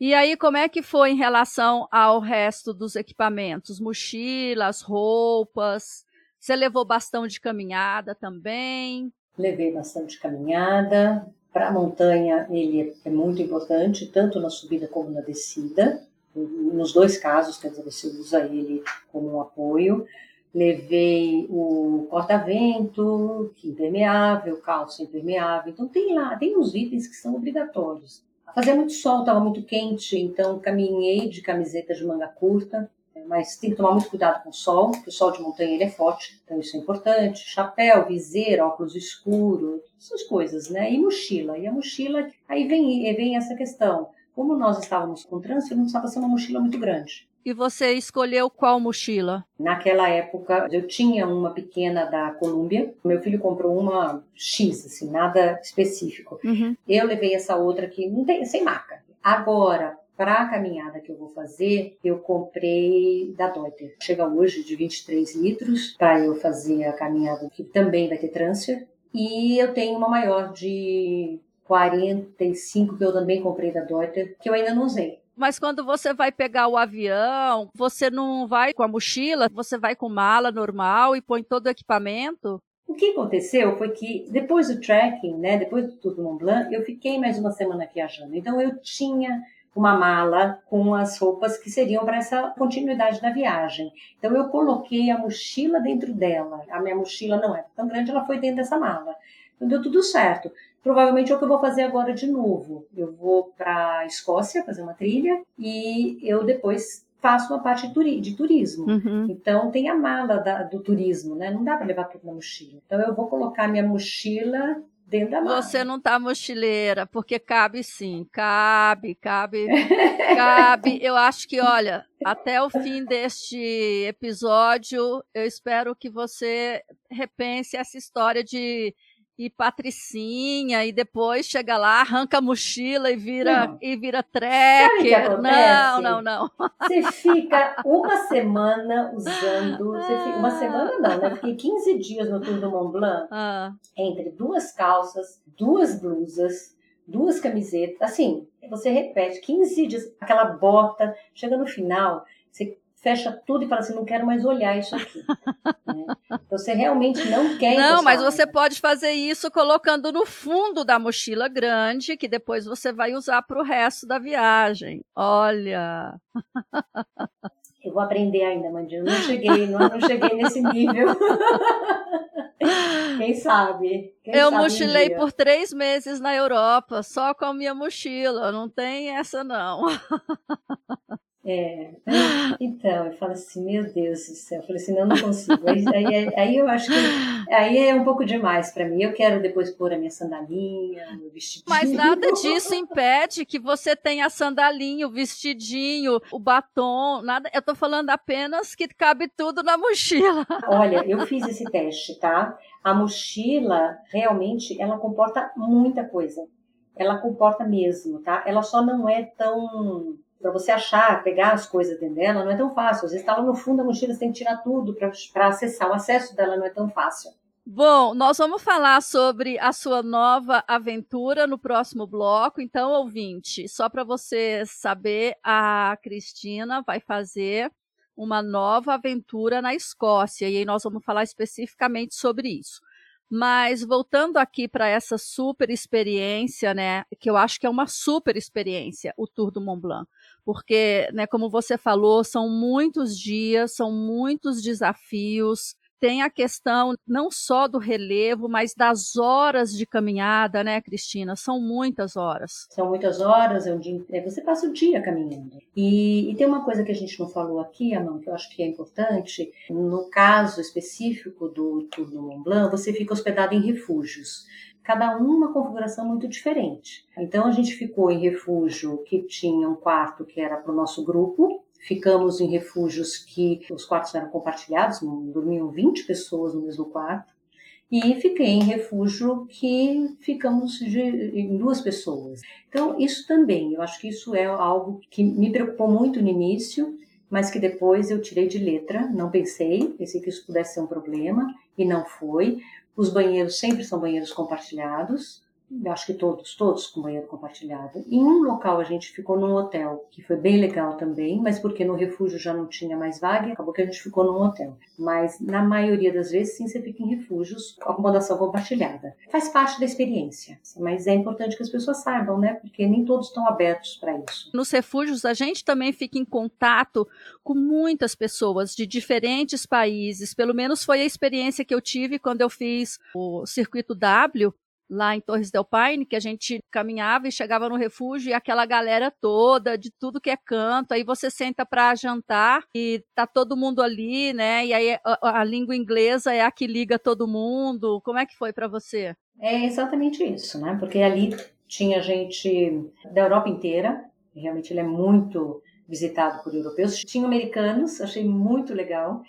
E aí, como é que foi em relação ao resto dos equipamentos? Mochilas, roupas? Você levou bastão de caminhada também? Levei bastante caminhada, para a montanha, ele é muito importante, tanto na subida como na descida. Nos dois casos, quer dizer, você usa ele como um apoio. Levei o corta-vento, é impermeável, calça impermeável. Então, tem lá, tem uns itens que são obrigatórios. Fazia muito sol, estava muito quente, então caminhei de camiseta de manga curta, mas tem que tomar muito cuidado com o sol, porque o sol de montanha ele é forte, então isso é importante. Chapéu, viseira, óculos escuro, essas coisas, né? E mochila. E a mochila, aí vem, vem essa questão. Como nós estávamos com trânsito, não precisava ser uma mochila muito grande. E você escolheu qual mochila? Naquela época, eu tinha uma pequena da Columbia. Meu filho comprou uma X, assim, nada específico. Uhum. Eu levei essa outra que não tem, sem marca. Agora, para a caminhada que eu vou fazer, eu comprei da Deuter. Chega hoje de 23 litros para eu fazer a caminhada que também vai ter transfer. E eu tenho uma maior de 45 que eu também comprei da Deuter, que eu ainda não usei. Mas quando você vai pegar o avião, você não vai com a mochila, você vai com mala normal e põe todo o equipamento? O que aconteceu foi que depois do trekking, né, depois do Tour do Mont Blanc, eu fiquei mais uma semana viajando. Então eu tinha uma mala com as roupas que seriam para essa continuidade da viagem. Então eu coloquei a mochila dentro dela. A minha mochila não é tão grande, ela foi dentro dessa mala. Então deu tudo certo. Provavelmente é o que eu vou fazer agora de novo. Eu vou para a Escócia fazer uma trilha e eu depois faço uma parte de turismo. Uhum. Então tem a mala da, do turismo, né? Não dá para levar tudo na mochila. Então eu vou colocar minha mochila dentro da mala. Você não tá mochileira, porque cabe sim, cabe, cabe, cabe. Eu acho que, olha, até o fim deste episódio, eu espero que você repense essa história de e patricinha e depois chega lá, arranca a mochila e vira não. e vira trekker. Não, não, não. Você fica uma semana usando, fica, uma semana não, né? Fiquei 15 dias no Tour do Mont Blanc, ah. entre duas calças, duas blusas, duas camisetas, assim, você repete 15 dias, aquela bota, chega no final, você fecha tudo e fala assim, não quero mais olhar isso aqui. né? Então, você realmente não quer Não, mas você pode fazer isso colocando no fundo da mochila grande, que depois você vai usar para o resto da viagem. Olha! Eu vou aprender ainda, Mandinho. Não cheguei, não, não cheguei nesse nível. Quem sabe? Quem eu sabe mochilei um por três meses na Europa, só com a minha mochila. Não tem essa, não. É, então, eu falo assim, meu Deus do céu, eu falei assim, não, não consigo. Aí, aí, aí eu acho que aí é um pouco demais para mim. Eu quero depois pôr a minha sandalinha, o vestidinho. Mas nada disso impede que você tenha a sandalinha, o vestidinho, o batom, nada. Eu tô falando apenas que cabe tudo na mochila. Olha, eu fiz esse teste, tá? A mochila realmente ela comporta muita coisa. Ela comporta mesmo, tá? Ela só não é tão para você achar, pegar as coisas dentro dela, não é tão fácil. Às vezes está lá no fundo da mochila, você tem que tirar tudo para acessar. O acesso dela não é tão fácil. Bom, nós vamos falar sobre a sua nova aventura no próximo bloco. Então, ouvinte, só para você saber, a Cristina vai fazer uma nova aventura na Escócia e aí nós vamos falar especificamente sobre isso. Mas voltando aqui para essa super experiência, né, que eu acho que é uma super experiência, o Tour do Mont Blanc porque, né, como você falou, são muitos dias, são muitos desafios, tem a questão não só do relevo, mas das horas de caminhada, né, Cristina? São muitas horas. São muitas horas, é um dia, é, você passa o dia caminhando. E, e tem uma coisa que a gente não falou aqui, Amanda, que eu acho que é importante. No caso específico do Tour do Mont Blanc, você fica hospedado em refúgios cada um uma configuração muito diferente. Então a gente ficou em refúgio que tinha um quarto que era para o nosso grupo, ficamos em refúgios que os quartos eram compartilhados, dormiam 20 pessoas no mesmo quarto, e fiquei em refúgio que ficamos de, em duas pessoas. Então isso também, eu acho que isso é algo que me preocupou muito no início, mas que depois eu tirei de letra, não pensei, pensei que isso pudesse ser um problema, e não foi. Os banheiros sempre são banheiros compartilhados, acho que todos, todos com banheiro compartilhado. Em um local a gente ficou num hotel, que foi bem legal também, mas porque no refúgio já não tinha mais vaga, acabou que a gente ficou num hotel. Mas na maioria das vezes, sim, você fica em refúgios com acomodação compartilhada. Faz parte da experiência, mas é importante que as pessoas saibam, né? Porque nem todos estão abertos para isso. Nos refúgios, a gente também fica em contato com muitas pessoas de diferentes países. Pelo menos foi a experiência que eu tive quando eu fiz o circuito W lá em Torres del Paine, que a gente caminhava e chegava no refúgio e aquela galera toda, de tudo que é canto, aí você senta para jantar e tá todo mundo ali, né? E aí a, a, língua inglesa é a que liga todo mundo. Como é que foi para você? É exatamente isso, né? Porque ali tinha gente da Europa inteira, realmente ele é muito visitado por europeus, tinha americanos, achei muito legal,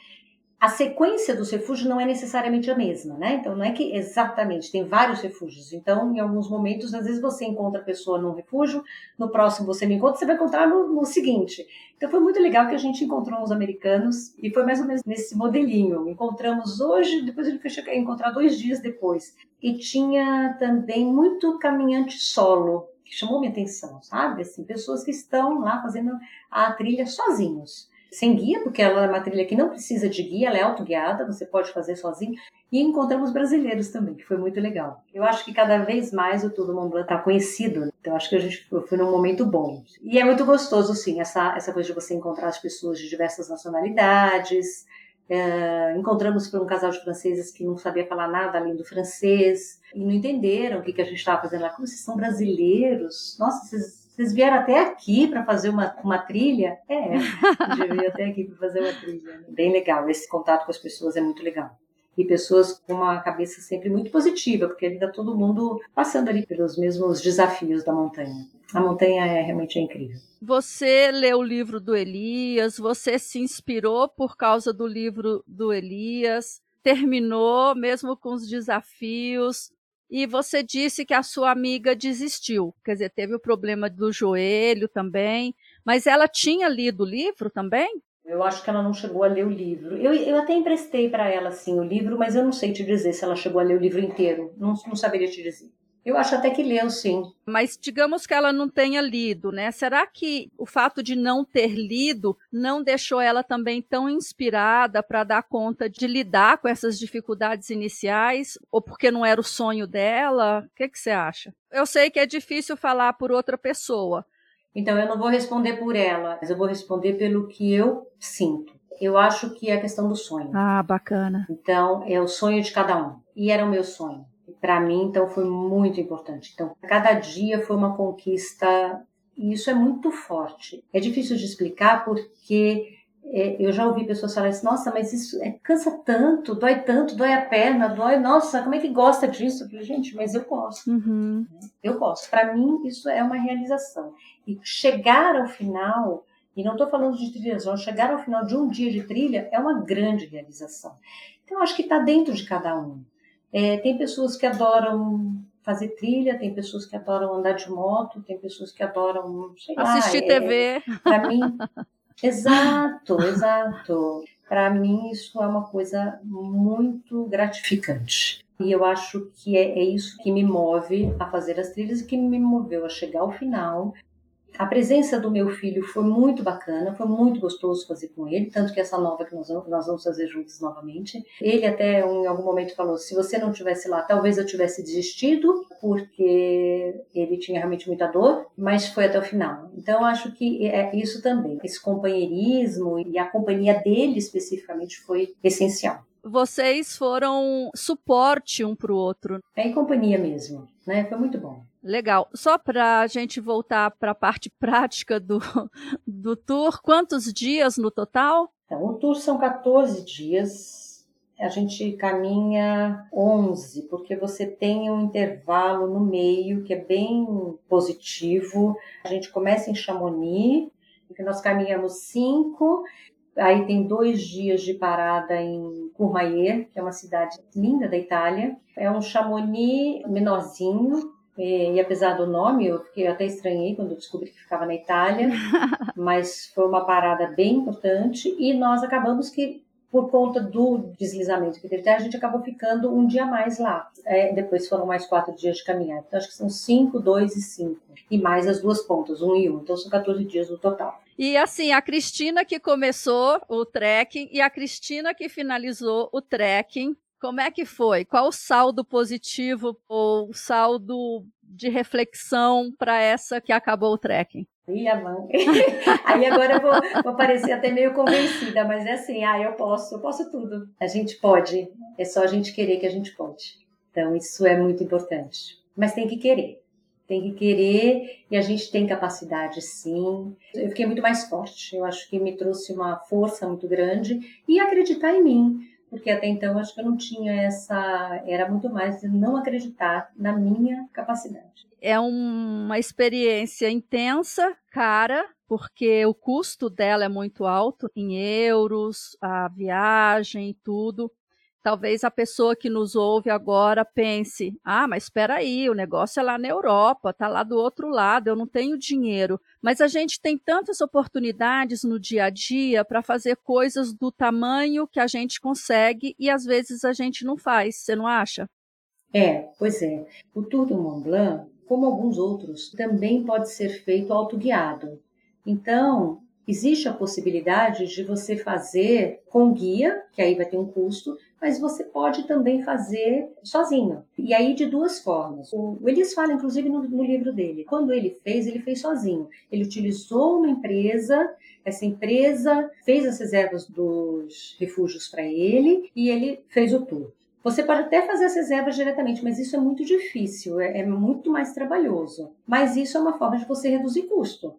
a sequência dos refúgios não é necessariamente a mesma, né? Então não é que exatamente tem vários refúgios. Então, em alguns momentos, às vezes você encontra a pessoa num refúgio, no próximo você me encontra, você vai encontrar no, no seguinte. Então foi muito legal que a gente encontrou uns americanos e foi mais ou menos nesse modelinho. Encontramos hoje, depois gente foi encontrar dois dias depois. E tinha também muito caminhante solo, que chamou minha atenção, sabe? Assim, pessoas que estão lá fazendo a trilha sozinhos sem guia, porque ela é uma trilha que não precisa de guia, ela é autoguiada, você pode fazer sozinho. E encontramos brasileiros também, que foi muito legal. Eu acho que cada vez mais o Tour do Mont Blanc está conhecido, né? então acho que a gente foi num momento bom. E é muito gostoso, sim, essa, essa coisa de você encontrar as pessoas de diversas nacionalidades. É, encontramos por um casal de franceses que não sabia falar nada além do francês e não entenderam o que, que a gente estava fazendo lá. Como vocês são brasileiros? Nossa, vocês vocês vieram até aqui para fazer uma, uma trilha? É, eu vir até aqui para fazer uma trilha. Bem legal, esse contato com as pessoas é muito legal. E pessoas com uma cabeça sempre muito positiva, porque ali está todo mundo passando ali pelos mesmos desafios da montanha. A montanha é realmente é incrível. Você leu o livro do Elias, você se inspirou por causa do livro do Elias, terminou mesmo com os desafios, e você disse que a sua amiga desistiu, quer dizer, teve o problema do joelho também, mas ela tinha lido o livro também? Eu acho que ela não chegou a ler o livro. Eu, eu até emprestei para ela, assim, o livro, mas eu não sei te dizer se ela chegou a ler o livro inteiro. Não, não saberia te dizer. Eu acho até que leu, sim. Mas digamos que ela não tenha lido, né? Será que o fato de não ter lido não deixou ela também tão inspirada para dar conta de lidar com essas dificuldades iniciais? Ou porque não era o sonho dela? O que, que você acha? Eu sei que é difícil falar por outra pessoa. Então eu não vou responder por ela, mas eu vou responder pelo que eu sinto. Eu acho que é a questão do sonho. Ah, bacana. Então é o sonho de cada um. E era o meu sonho para mim, então, foi muito importante. Então, cada dia foi uma conquista, e isso é muito forte. É difícil de explicar porque é, eu já ouvi pessoas falarem assim, nossa, mas isso é, cansa tanto, dói tanto, dói a perna, dói, nossa, como é que gosta disso? Eu falei, gente, mas eu gosto. Uhum. Eu gosto. Para mim, isso é uma realização. E chegar ao final, e não estou falando de trilhação, chegar ao final de um dia de trilha é uma grande realização. Então, acho que está dentro de cada um. É, tem pessoas que adoram fazer trilha, tem pessoas que adoram andar de moto, tem pessoas que adoram assistir lá, TV. É, Para mim, exato, exato. Para mim isso é uma coisa muito gratificante. E eu acho que é, é isso que me move a fazer as trilhas e que me moveu a chegar ao final a presença do meu filho foi muito bacana, foi muito gostoso fazer com ele, tanto que essa nova que nós vamos, nós vamos fazer juntos novamente. Ele até em algum momento falou: se você não tivesse lá, talvez eu tivesse desistido, porque ele tinha realmente muita dor, mas foi até o final. Então acho que é isso também, esse companheirismo e a companhia dele especificamente foi essencial. vocês foram suporte um para o outro. É em companhia mesmo, né? Foi muito bom. Legal. Só para a gente voltar para a parte prática do, do tour, quantos dias no total? Então, o tour são 14 dias. A gente caminha 11, porque você tem um intervalo no meio que é bem positivo. A gente começa em Chamonix, que nós caminhamos 5 Aí tem dois dias de parada em Courmayeur, que é uma cidade linda da Itália. É um Chamonix menorzinho, e, apesar do nome, eu fiquei até estranhei quando descobri que ficava na Itália, mas foi uma parada bem importante e nós acabamos que por conta do deslizamento que teve, a gente acabou ficando um dia mais lá. É, depois foram mais quatro dias de caminhada. Então, acho que são cinco, dois e cinco. E mais as duas pontas, um e um. Então, são 14 dias no total. E assim, a Cristina que começou o trekking e a Cristina que finalizou o trekking. Como é que foi? Qual o saldo positivo ou saldo de reflexão para essa que acabou o trekking? Aí agora eu vou, vou parecer até meio convencida, mas é assim, ah, eu posso, eu posso tudo. A gente pode, é só a gente querer que a gente pode. Então isso é muito importante. Mas tem que querer tem que querer e a gente tem capacidade sim. Eu fiquei muito mais forte, eu acho que me trouxe uma força muito grande e acreditar em mim, porque até então acho que eu não tinha essa, era muito mais de não acreditar na minha capacidade. É uma experiência intensa, cara, porque o custo dela é muito alto em euros, a viagem e tudo talvez a pessoa que nos ouve agora pense: ah, mas espera aí, o negócio é lá na Europa, tá lá do outro lado, eu não tenho dinheiro. Mas a gente tem tantas oportunidades no dia a dia para fazer coisas do tamanho que a gente consegue e às vezes a gente não faz, você não acha? É, pois é. O Tour do Mont Blanc, como alguns outros, também pode ser feito autoguiado. Então, existe a possibilidade de você fazer com guia, que aí vai ter um custo, mas você pode também fazer sozinho. E aí de duas formas. O Elias fala, inclusive, no, no, livro dele. Quando ele fez, ele fez sozinho. Ele utilizou uma empresa, essa empresa fez as reservas dos refúgios para ele e ele fez o tour. Você pode até fazer as reservas diretamente, mas isso é muito difícil, é, é muito mais trabalhoso. Mas isso é uma forma de você reduzir custo.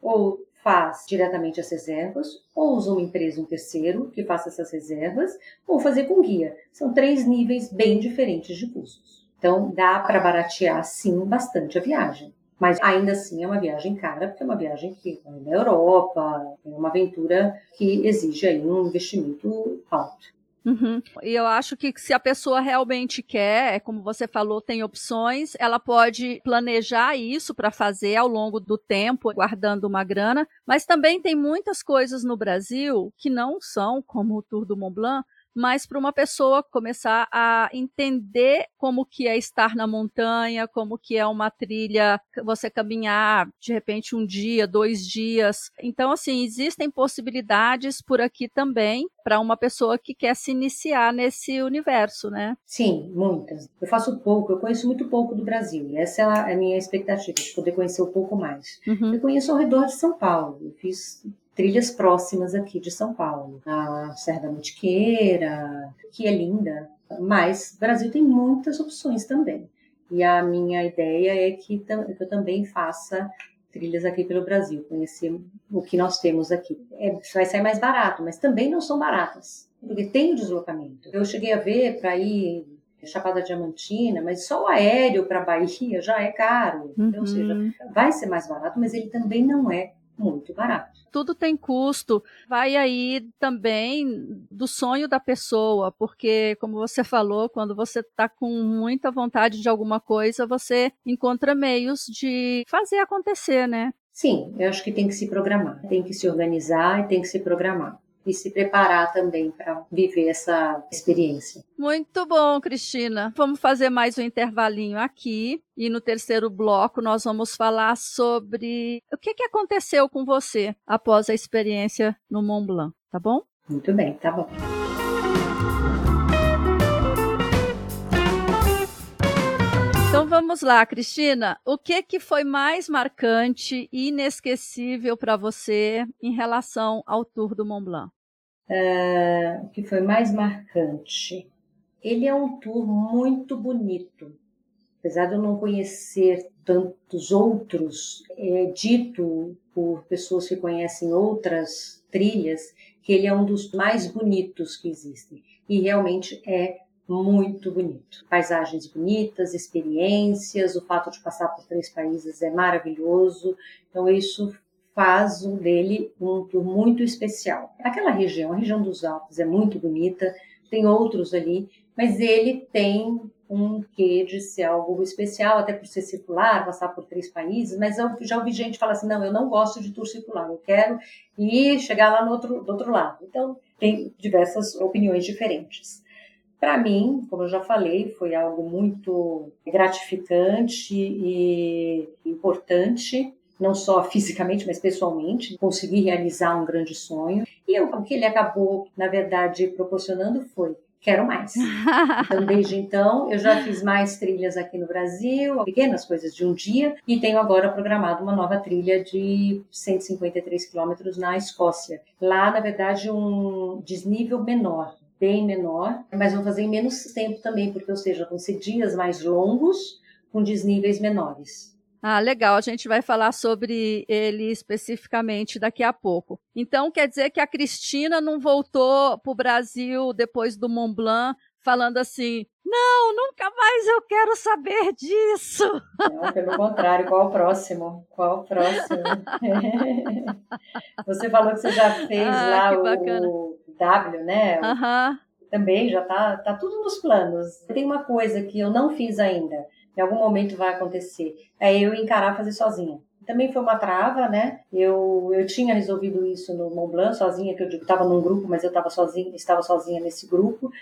Ou faz diretamente as reservas, ou usa uma empresa, um terceiro, que faça essas reservas, ou fazer com guia. São três níveis bem diferentes de custos. Então, dá para baratear, sim, bastante a viagem. Mas ainda assim é uma viagem cara, porque é uma viagem que é na Europa, é uma aventura que exige aí um investimento alto. Uhum. E eu acho que se a pessoa realmente quer, é como você falou, tem opções, ela pode planejar isso para fazer ao longo do tempo, guardando uma grana, mas também tem muitas coisas no Brasil que não são como o Tour do Mont Blanc, mas para uma pessoa começar a entender como que é estar na montanha, como que é uma trilha, você caminhar de repente um dia, dois dias. Então, assim, existem possibilidades por aqui também para uma pessoa que quer se iniciar nesse universo, né? Sim, muitas. Eu faço pouco, eu conheço muito pouco do Brasil. E essa é a minha expectativa, de poder conhecer um pouco mais. Uhum. Eu conheço ao redor de São Paulo. Eu fiz trilhas próximas aqui de São Paulo, a Serra da Mantiqueira, que é linda, mas o Brasil tem muitas opções também. E a minha ideia é que, eu também faça trilhas aqui pelo Brasil, conhecer o que nós temos aqui. É, vai sair mais barato, mas também não são baratas, porque tem o deslocamento. Eu cheguei a ver para ir Chapada Diamantina, mas só o aéreo para Bahia já é caro. Uhum. Ou seja, vai ser mais barato, mas ele também não é muito barato. Tudo tem custo. Vai aí também do sonho da pessoa, porque, como você falou, quando você está com muita vontade de alguma coisa, você encontra meios de fazer acontecer, né? Sim, eu acho que tem que se programar, tem que se organizar e tem que se programar e se preparar também para viver essa experiência. Muito bom, Cristina. Vamos fazer mais um intervalinho aqui e no terceiro bloco nós vamos falar sobre o que, que aconteceu com você após a experiência no Mont Blanc, tá bom? Muito bem, tá bom. Então vamos lá, Cristina. O que que foi mais marcante e inesquecível para você em relação ao Tour do Mont Blanc? Uh, o que foi mais marcante? Ele é um tour muito bonito. Apesar de eu não conhecer tantos outros, é dito por pessoas que conhecem outras trilhas que ele é um dos mais bonitos que existem. E realmente é muito bonito. Paisagens bonitas, experiências, o fato de passar por três países é maravilhoso. Então, isso faz um dele um tour muito especial. Aquela região, a região dos Alpes, é muito bonita, tem outros ali, mas ele tem um quê de ser algo especial, até por ser circular, passar por três países, mas eu já ouvi gente falar assim, não, eu não gosto de tour circular, eu quero ir chegar lá no outro, do outro lado. Então, tem diversas opiniões diferentes. Para mim, como eu já falei, foi algo muito gratificante e importante não só fisicamente, mas pessoalmente, conseguir realizar um grande sonho. E o que ele acabou, na verdade, proporcionando foi quero mais. Então, desde então, eu já fiz mais trilhas aqui no Brasil, pequenas coisas de um dia, e tenho agora programado uma nova trilha de 153 quilômetros na Escócia. Lá, na verdade, um desnível menor, bem menor, mas vou fazer em menos tempo também, porque, ou seja, vão ser dias mais longos com desníveis menores. Ah, legal. A gente vai falar sobre ele especificamente daqui a pouco. Então, quer dizer que a Cristina não voltou para o Brasil depois do Mont Blanc falando assim: não, nunca mais eu quero saber disso. Não, pelo contrário, qual o próximo? Qual o próximo? você falou que você já fez ah, lá o W, né? Aham. Também já tá, tá tudo nos planos. Tem uma coisa que eu não fiz ainda em algum momento vai acontecer. É eu encarar fazer sozinha. Também foi uma trava, né? Eu, eu tinha resolvido isso no Mont Blanc sozinha, que eu estava num grupo, mas eu estava sozinha, estava sozinha nesse grupo.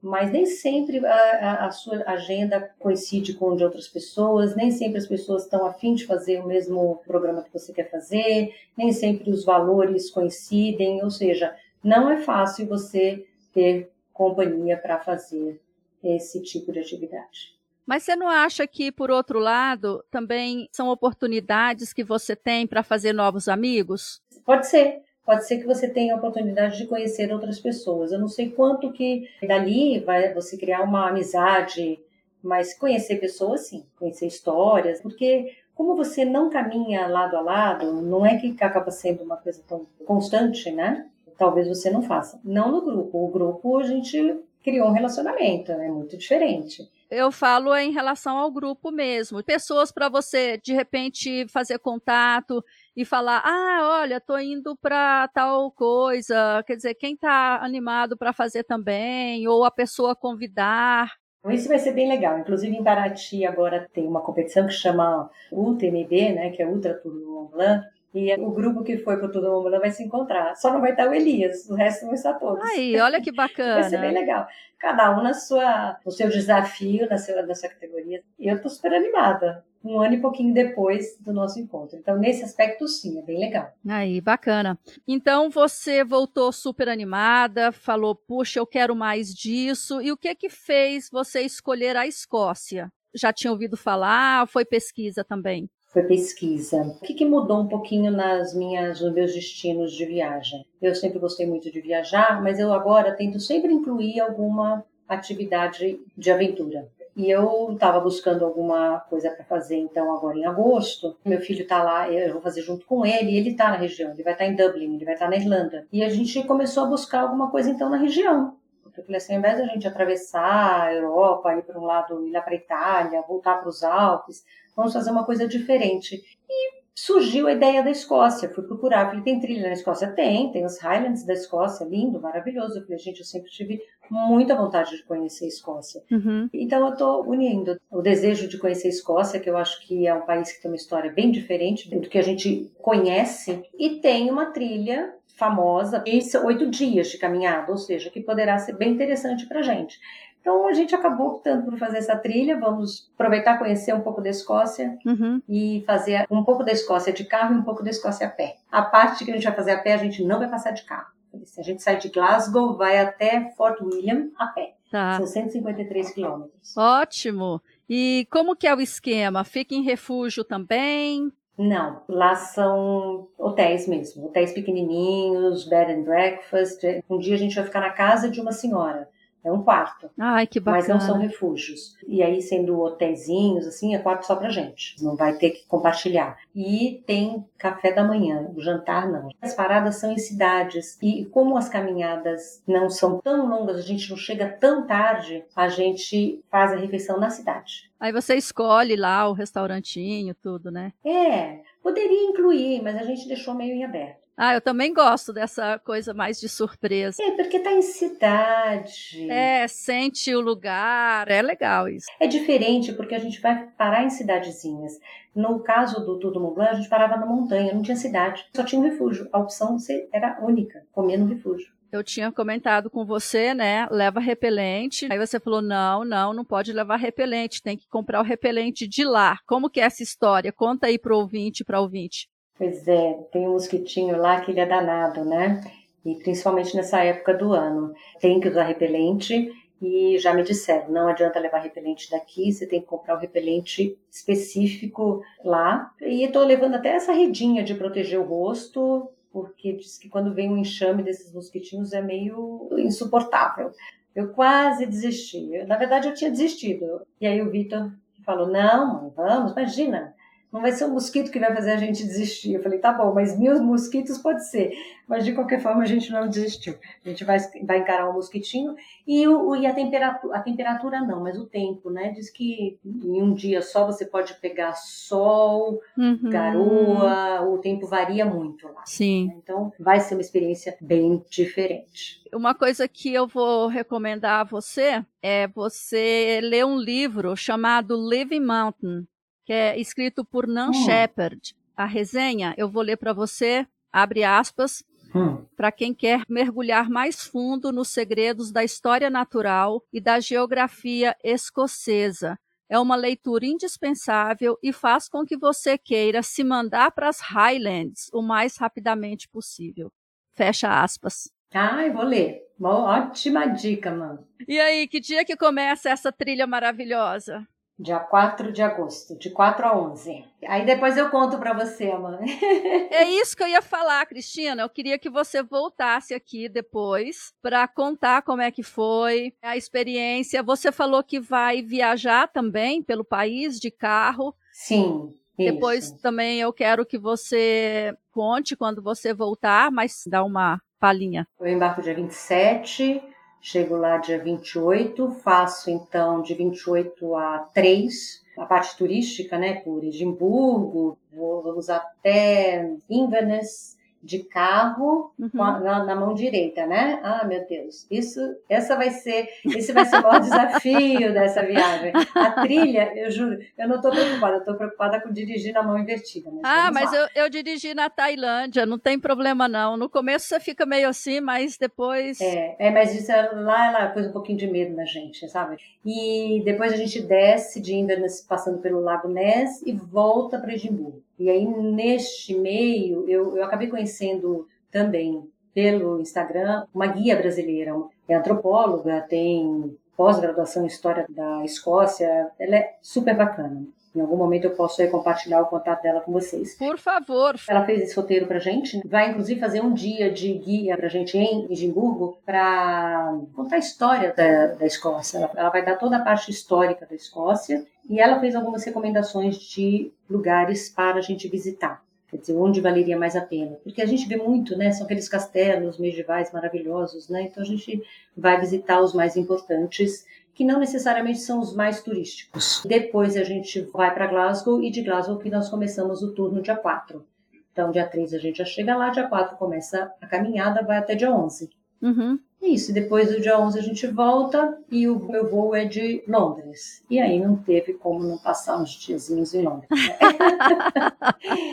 Mas nem sempre a, a, a, sua agenda coincide com de outras pessoas, nem sempre as pessoas estão afim de fazer o mesmo programa que você quer fazer, nem sempre os valores coincidem, ou seja, não é fácil você ter companhia para fazer esse tipo de atividade. Mas você não acha que, por outro lado, também são oportunidades que você tem para fazer novos amigos? Pode ser. Pode ser que você tenha a oportunidade de conhecer outras pessoas. Eu não sei quanto que dali vai você criar uma amizade, mas conhecer pessoas, sim. Conhecer histórias, porque como você não caminha lado a lado, não é que acaba sendo uma coisa tão constante, né? Talvez você não faça. Não no grupo. O grupo a gente criou um relacionamento, é muito diferente eu falo em relação ao grupo mesmo. Pessoas para você, de repente, fazer contato e falar: ah, olha, tô indo para tal coisa. Quer dizer, quem está animado para fazer também, ou a pessoa convidar. Isso vai ser bem legal. Inclusive, em Paraty agora tem uma competição que chama UTMB, né, que é Ultra Tour Mont Blanc, e o grupo que foi para Tudo Mundo vai se encontrar. Só não vai estar o Elias, o resto vão estar todos. Aí, olha que bacana. vai ser bem legal. Cada um na sua, no seu desafio, na sua, na sua categoria. E eu estou super animada. Um ano e pouquinho depois do nosso encontro. Então, nesse aspecto, sim, é bem legal. Aí, bacana. Então, você voltou super animada, falou, puxa, eu quero mais disso. E o que que fez você escolher a Escócia? Já tinha ouvido falar? Foi pesquisa também? foi pesquisa. O que, que, mudou um pouquinho nas minhas, nos meus destinos de viagem? Eu sempre gostei muito de viajar, mas eu agora tento sempre incluir alguma atividade de aventura. E eu estava buscando alguma coisa para fazer, então, agora em agosto. Meu filho está lá, eu vou fazer junto com ele, ele está na região, ele vai estar tá em Dublin, ele vai estar tá na Irlanda. E a gente começou a buscar alguma coisa, então, na região. Eu falei assim, ao invés da gente atravessar a Europa, ir para um lado, ir lá para a Itália, voltar para os Alpes, vamos fazer uma coisa diferente. E surgiu a ideia da Escócia. Fui procurar, falei, tem trilha na Escócia? Tem, tem os Highlands da Escócia, lindo, maravilhoso. Eu falei, gente, eu sempre tive muita vontade de conhecer a Escócia. Uhum. Então eu estou unindo o desejo de conhecer a Escócia, que eu acho que é um país que tem uma história bem diferente do que a gente conhece, e tem uma trilha famosa, e oito dias de caminhada, ou seja, que poderá ser bem interessante para a gente. Então a gente acabou optando por fazer essa trilha. Vamos aproveitar conhecer um pouco da Escócia uhum. e fazer um pouco da Escócia de carro e um pouco da Escócia a pé. A parte que a gente vai fazer a pé, a gente não vai passar de carro. Se a gente sai de Glasgow, vai até Fort William a pé. Tá. São 153 quilômetros. Ótimo. E como que é o esquema? Fica em refúgio também? Não, lá são hotéis mesmo, hotéis pequenininhos, bed and breakfast. Um dia a gente vai ficar na casa de uma senhora é um quarto. Ai, que bacana. Mas não são refúgios. E aí, sendo hotéisinhos, assim, é quarto só pra gente. Não vai ter que compartilhar. E tem café da manhã, o jantar não. As paradas são em cidades. E como as caminhadas não são tão longas, a gente não chega tão tarde, a gente faz a refeição na cidade. Aí você escolhe lá o restaurantinho, tudo, né? É, poderia incluir, mas a gente deixou meio em aberto. Ah, eu também gosto dessa coisa mais de surpresa. É, porque tá em cidade. É, sente o lugar, é legal isso. É diferente porque a gente vai parar em cidadezinhas. No caso do Tudo Mont Blanc, a gente parava na montanha, não tinha cidade, só tinha um refúgio. A opção era única, comer no refúgio eu tinha comentado com você, né? Leva repelente. Aí você falou: não, não, não pode levar repelente, tem que comprar o repelente de lá. Como que é essa história? Conta aí pro ouvinte, para ouvinte. Pois é, tem um mosquitinho lá que ele é danado, né? E principalmente nessa época do ano. Tem que usar repelente e já me disseram, não adianta levar repelente daqui, você tem que comprar o repelente específico lá. E estou levando até essa redinha de proteger o rosto, porque diz que quando vem um enxame desses mosquitinhos é meio insuportável. Eu quase desisti. Na verdade, eu tinha desistido. E aí o Vitor falou: Não, vamos, imagina, não vai ser o mosquito que vai fazer a gente desistir. Eu falei, tá bom, mas mil mosquitos pode ser. Mas de qualquer forma a gente não desistiu. A gente vai, vai encarar o um mosquitinho e, o, e a, temperatura, a temperatura não, mas o tempo, né? Diz que em um dia só você pode pegar sol, uhum. garoa, o tempo varia muito lá. Sim. Então vai ser uma experiência bem diferente. Uma coisa que eu vou recomendar a você é você ler um livro chamado Living Mountain que é escrito por Nan hum. Shepard. A resenha eu vou ler para você, abre aspas, hum. para quem quer mergulhar mais fundo nos segredos da história natural e da geografia escocesa. É uma leitura indispensável e faz com que você queira se mandar para as Highlands o mais rapidamente possível. Fecha aspas. Ah, eu vou ler. Uma ótima dica, mano. E aí, que dia que começa essa trilha maravilhosa? Dia 4 de agosto, de 4 a 11. Aí depois eu conto para você, mãe. é isso que eu ia falar, Cristina. Eu queria que você voltasse aqui depois para contar como é que foi a experiência. Você falou que vai viajar também pelo país de carro. Sim. Depois isso. também eu quero que você conte quando você voltar, mas dá uma palhinha. Eu embarco dia 27 Chego lá dia 28, faço então de 28 a 3 a parte turística, né, por Edimburgo, vamos até Inverness, de carro uhum. a, na, na, mão direita, né? Ah, meu Deus, isso, essa vai ser, esse vai ser o maior desafio dessa viagem. A trilha, eu juro, eu não estou preocupada, eu estou preocupada com dirigir na mão invertida. Mas ah, mas eu, eu, dirigi na Tailândia, não tem problema não. No começo você fica meio assim, mas depois. É, é mas isso é, lá ela pôs um pouquinho de medo na gente, sabe? E depois a gente desce de Inverness, passando pelo Lago Ness e volta para Edimburgo. E aí, neste meio, eu, eu acabei conhecendo também pelo Instagram uma guia brasileira, é antropóloga, tem pós-graduação em História da Escócia, ela é super bacana. Em algum momento eu posso compartilhar o contato dela com vocês. Por favor. Ela fez esse roteiro pra gente. Vai, inclusive, fazer um dia de guia pra gente em Edimburgo para contar a história da, da Escócia. Ela, ela vai dar toda a parte histórica da Escócia e ela fez algumas recomendações de lugares para a gente visitar. Quer dizer, onde valeria mais a pena? Porque a gente vê muito, né? São aqueles castelos medievais maravilhosos, né? Então a gente vai visitar os mais importantes, que não necessariamente são os mais turísticos. Depois a gente vai para Glasgow e de Glasgow que nós começamos o tour no dia 4. Então, dia 3 a gente já chega lá, dia 4 começa a caminhada, vai até dia 11. Uhum. Isso, depois do dia 11 a gente volta e o meu voo é de Londres. E aí não teve como não passar uns diazinhos em Londres. Né?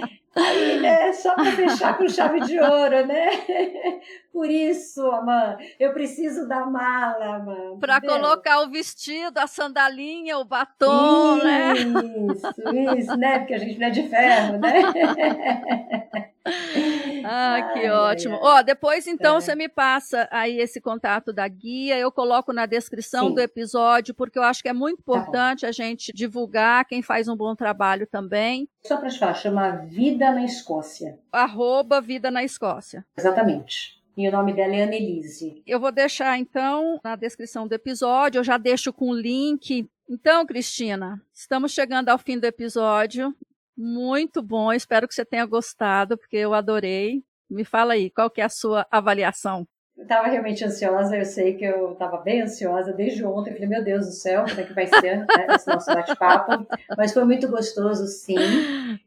aí, né, só para fechar com chave de ouro, né? Por isso, Amanda, eu preciso da mala, Amanda. Para colocar o vestido, a sandalinha, o batom, isso, né? Isso, isso, né? Porque a gente não é de ferro, né? Ah, que ai, ótimo. Ó, depois então é. você me passa aí esse contato da guia, eu coloco na descrição Sim. do episódio, porque eu acho que é muito tá importante tá a gente divulgar quem faz um bom trabalho também. Só para te falar, chama Vida na Escócia. Arroba Vida na Escócia. Exatamente. E o nome dela é Annelise. Eu vou deixar, então, na descrição do episódio, eu já deixo com o link. Então, Cristina, estamos chegando ao fim do episódio. Muito bom, espero que você tenha gostado, porque eu adorei. Me fala aí, qual que é a sua avaliação? Eu estava realmente ansiosa, eu sei que eu estava bem ansiosa desde ontem. Eu falei, meu Deus do céu, como é que vai ser né, esse nosso bate-papo? Mas foi muito gostoso, sim.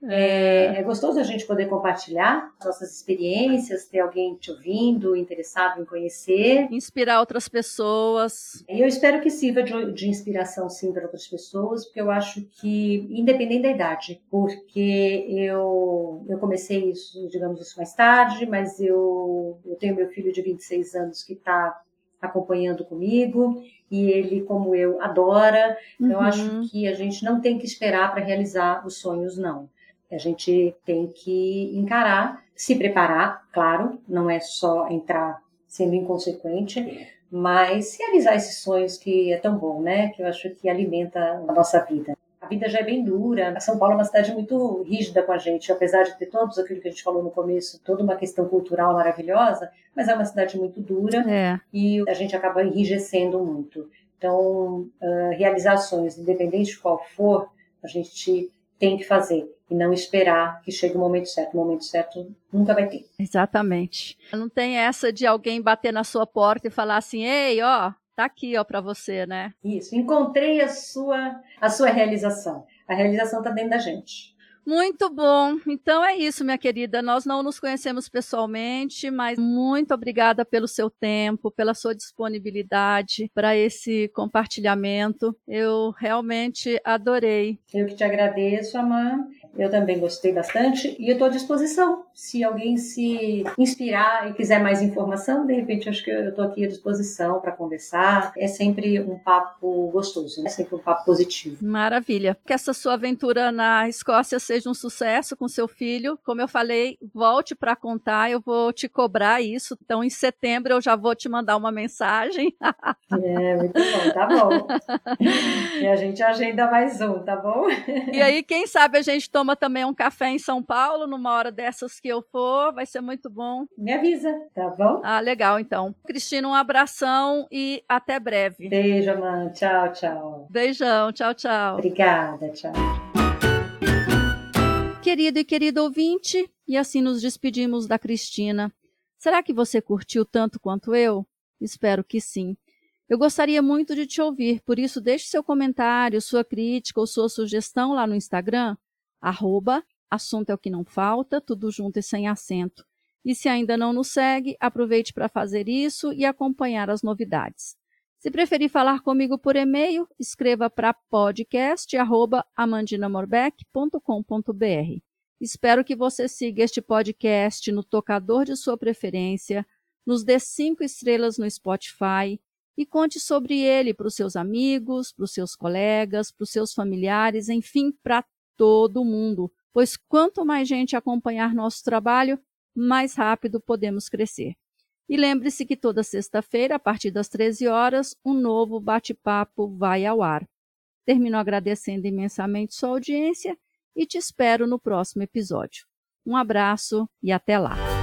É, é, gostoso a gente poder compartilhar nossas experiências, ter alguém te ouvindo, interessado em conhecer. Inspirar outras pessoas. E eu espero que sirva de, de inspiração, sim, para outras pessoas, porque eu acho que, independente da idade, porque eu, eu comecei isso, digamos, isso mais tarde, mas eu, eu tenho meu filho de 26 16 anos que está acompanhando comigo e ele, como eu, adora. Uhum. Eu acho que a gente não tem que esperar para realizar os sonhos, não. A gente tem que encarar, se preparar, claro, não é só entrar sendo inconsequente, mas realizar esses sonhos que é tão bom, né? Que eu acho que alimenta a nossa vida a vida já é bem dura. São Paulo é uma cidade muito rígida com a gente, apesar de ter todos aquilo que a gente falou no começo, toda uma questão cultural maravilhosa, mas é uma cidade muito dura é. e a gente acaba enrijecendo muito. Então, uh, realizações, independente de qual for, a gente tem que fazer e não esperar que chegue o momento certo. O momento certo nunca vai ter. Exatamente. Não tem essa de alguém bater na sua porta e falar assim: ei, ó, Tá aqui, ó, para você, né? Isso. Encontrei a sua a sua realização. A realização tá dentro da gente. Muito bom. Então é isso, minha querida. Nós não nos conhecemos pessoalmente, mas muito obrigada pelo seu tempo, pela sua disponibilidade para esse compartilhamento. Eu realmente adorei. Eu que te agradeço, Amã. Eu também gostei bastante e eu estou à disposição. Se alguém se inspirar e quiser mais informação, de repente acho que eu estou aqui à disposição para conversar. É sempre um papo gostoso, é sempre um papo positivo. Maravilha. Que essa sua aventura na Escócia seja um sucesso com seu filho. Como eu falei, volte para contar, eu vou te cobrar isso. Então, em setembro eu já vou te mandar uma mensagem. É, muito bom, tá bom. E a gente agenda mais um, tá bom? E aí, quem sabe a gente toma também um café em São Paulo, numa hora dessas que eu for, vai ser muito bom. Me avisa, tá bom? Ah, legal, então. Cristina, um abração e até breve. Beijo, mãe. Tchau, tchau. Beijão, tchau, tchau. Obrigada, tchau. Querido e querido ouvinte, e assim nos despedimos da Cristina. Será que você curtiu tanto quanto eu? Espero que sim. Eu gostaria muito de te ouvir, por isso deixe seu comentário, sua crítica ou sua sugestão lá no Instagram arroba, assunto é o que não falta, tudo junto e sem acento. E se ainda não nos segue, aproveite para fazer isso e acompanhar as novidades. Se preferir falar comigo por e-mail, escreva para podcast@amandinamorbeck.com.br. Espero que você siga este podcast no tocador de sua preferência, nos dê cinco estrelas no Spotify e conte sobre ele para os seus amigos, para os seus colegas, para os seus familiares, enfim, para todo mundo, pois quanto mais gente acompanhar nosso trabalho, mais rápido podemos crescer. E lembre-se que toda sexta-feira, a partir das 13 horas, um novo bate-papo vai ao ar. Termino agradecendo imensamente sua audiência e te espero no próximo episódio. Um abraço e até lá!